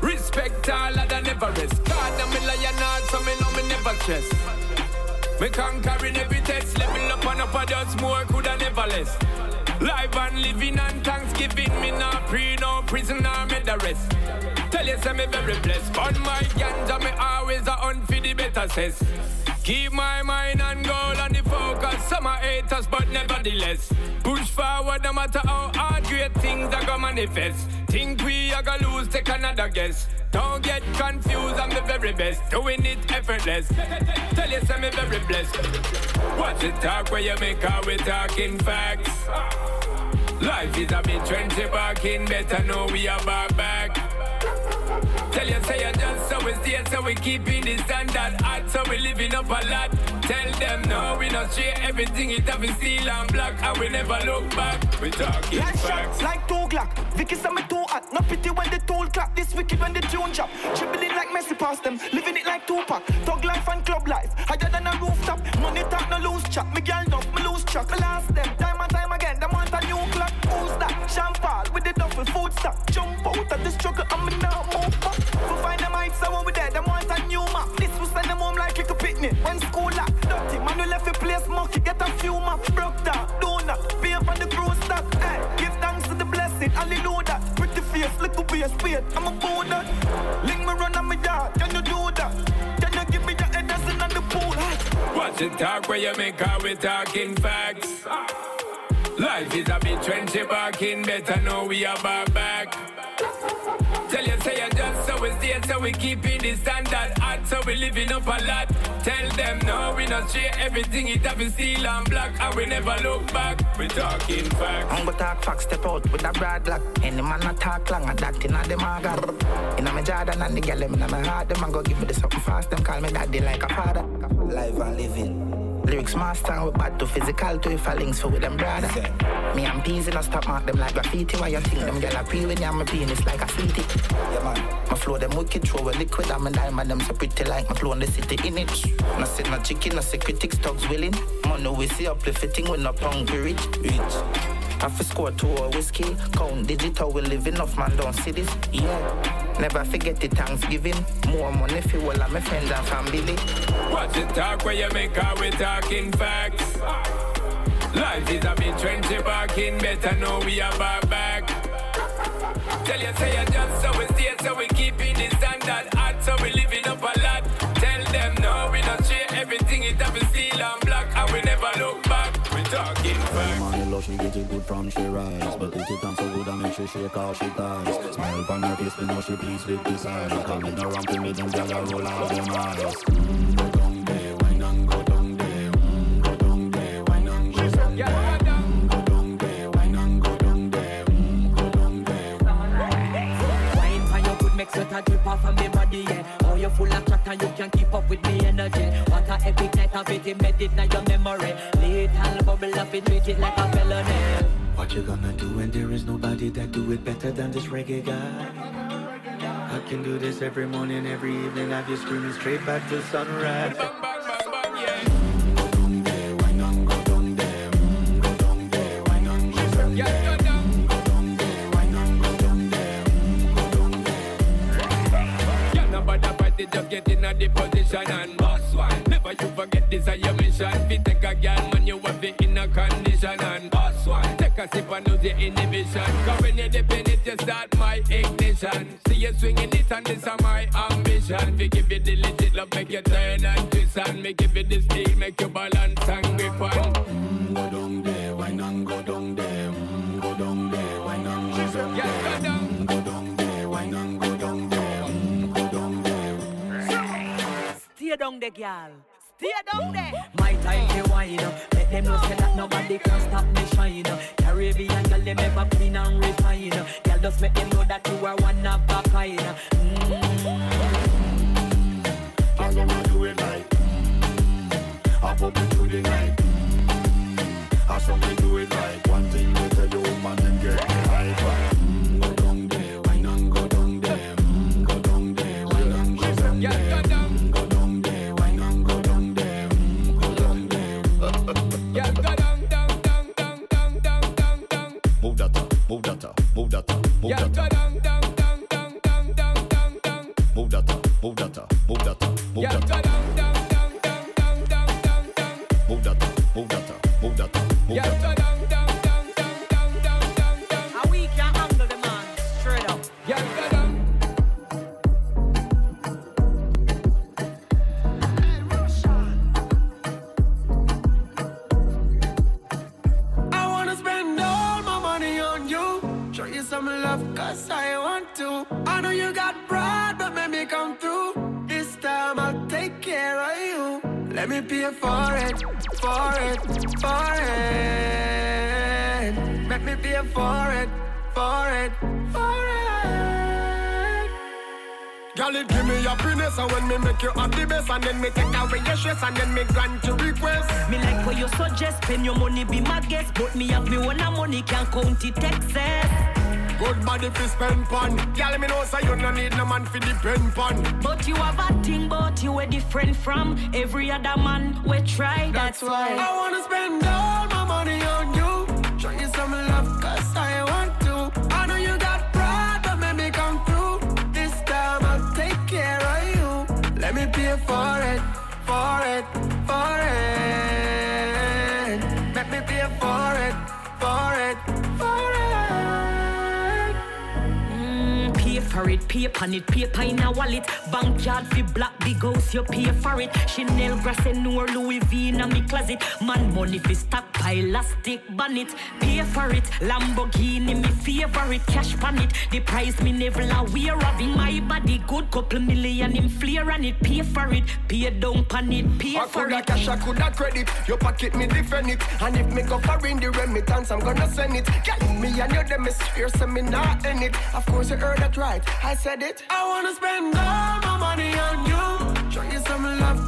Respect all of the never rest. God and me lion hard, so me know me never stress. Me conquering every test, level up and up, I just more coulda never less. Live and living and Thanksgiving, me not pre, no prisoner, me the rest. Tell you, say me very blessed. On my ganja, me always a on for the better says. Keep my mind on goal and the focus. Some are haters, but nevertheless. Push forward no matter how hard great things are gonna manifest. Think we are gonna lose, take another guess. Don't get confused, I'm the very best. Doing it effortless. Tell you, me very blessed. Watch it talk where you make out we talking facts. Life is a bit trendy back in, better know we are back back. Tell you, say you just so we stay, so we keeping the standard hot, so we living up a lot. Tell them no, we not share everything, it have steel and black, and we never look back. We talking like facts. like two Glock. Vicky say me too hot. No pity when the tool clap. This wicked when the tune drop. Dribbling like Messi past them. Living it like Tupac. Thug life and club life. Higher than a rooftop. Money talk no loose chat. Me girl enough, me lose track. I last them time and time again. Them want a new clock. Who's that? Champagne with the duffel food stock. Jump out of the struggle. I'm now move back. We find them heights, so when we there, them want a new map. This will send them home like a picnic. When school lock, dirty, man, we left a place monkey, get a few maps, broke down, donut, pay on the crew stock. Hey, give thanks to the blessing, hallelujah. Pretty face, little face, wait, I'm a Buddha. Link me run on my yard, can you do that? Can you give me your head that's in the pool? Watch it talk where you make out we talking facts. Life is a bit trendy back in, better know we are back back. Tell you, say you just so we stay, so we keeping the standard hot, so we living up a lot. Tell them no, we not share everything, it have steel and black, and we never look back. We talking facts. I'm gonna talk facts, step out with a broad lock. Any man not talk long, I that in a them agar. In a me Jordan and the girl, them in a me heart, them a go give me the something fast, them call me daddy like a father. Live and living. Lyrics master we bad to physical to if I links for with them brother. Me and peas in a stop mark them like graffiti. Why you think them gyal a pre when you my penis like a city? Yeah man, my flow them wicked throw a liquid. I'm a diamond them so pretty like my flow in the city in it. No sit no chicken, no say critics dogs willing. Money we see uplifting when no punk rich. Rich. I fi score two or whiskey. Count digital, we living off man don't see this. Yeah. Never forget the Thanksgiving. More money for all of my friends and family. Watch it talk where you make out we talking facts. Life is a bit trendy in, better know we are back back. Tell you say you just so we stay, so we keeping the standard hot, so we living up facts. She get it good from she rise But put it on so good and make she shake how she ties Smile upon her face, me know she pleased with this eyes me no ramp me, them gyal roll out them eyes mm, Go down there, wine and go down there mm, Go down there, wine and go down there down down down make sweat a drip off of body, yeah. Oh, you full of and you can keep up with me energy. What a epic night of it embedded in your memory. Little bubble up it, treat it like a felony. What you gonna do when there is nobody that do it better than this reggae guy? I can do this every morning, every evening, have you screaming straight back to sunrise. Yeah, nobody fight it, just get in a the position and boss one. Never you forget this is your mission. Fi take a girl, man, you have it in a condition and boss one. Take a sip and lose your inhibition. Cause when you dip in it, you start my ignition. See you swinging it and this is my ambition. We give you the legit love, make you turn and twist and make give you the steel, make you balance and grip on. Mm, go down there, wine and go down there. Mm, go down there, wine and go down there. Mm, go down there, wine and go down there. Mm, go down there. Stay down there, girl. Stay down there. My time to wine up. Let them know say that nobody can stop me shine. Caribbean girl, them ever clean and refine. Girl, just make them know that you are one of a kind. All I'ma do it like mm, I pop it through the night mm, I saw me do it like that up, move that up, body fi spend pon Girl, me know say you no need no man fi depend pon But you have a thing, but you a different from every other man we try. That's, why. I pay on it, paper in a wallet. Bank card fi black big house, you pay for it. Chanel grass and no Louis V in a me closet. Man money fi stockpile, elastic bonnet. Pay for it, Lamborghini me favorite. Cash pan it, the price me never aware of. In my body, good couple million in flare on it. Pay for it, pay down pan it, pay I for coulda it. cash, I coulda credit Your pocket me defend it And if me go in the remittance I'm gonna send it Girl, me and you them is swear so me not in it Of course you heard that right, I said it I wanna spend all my money on you. Show you some love,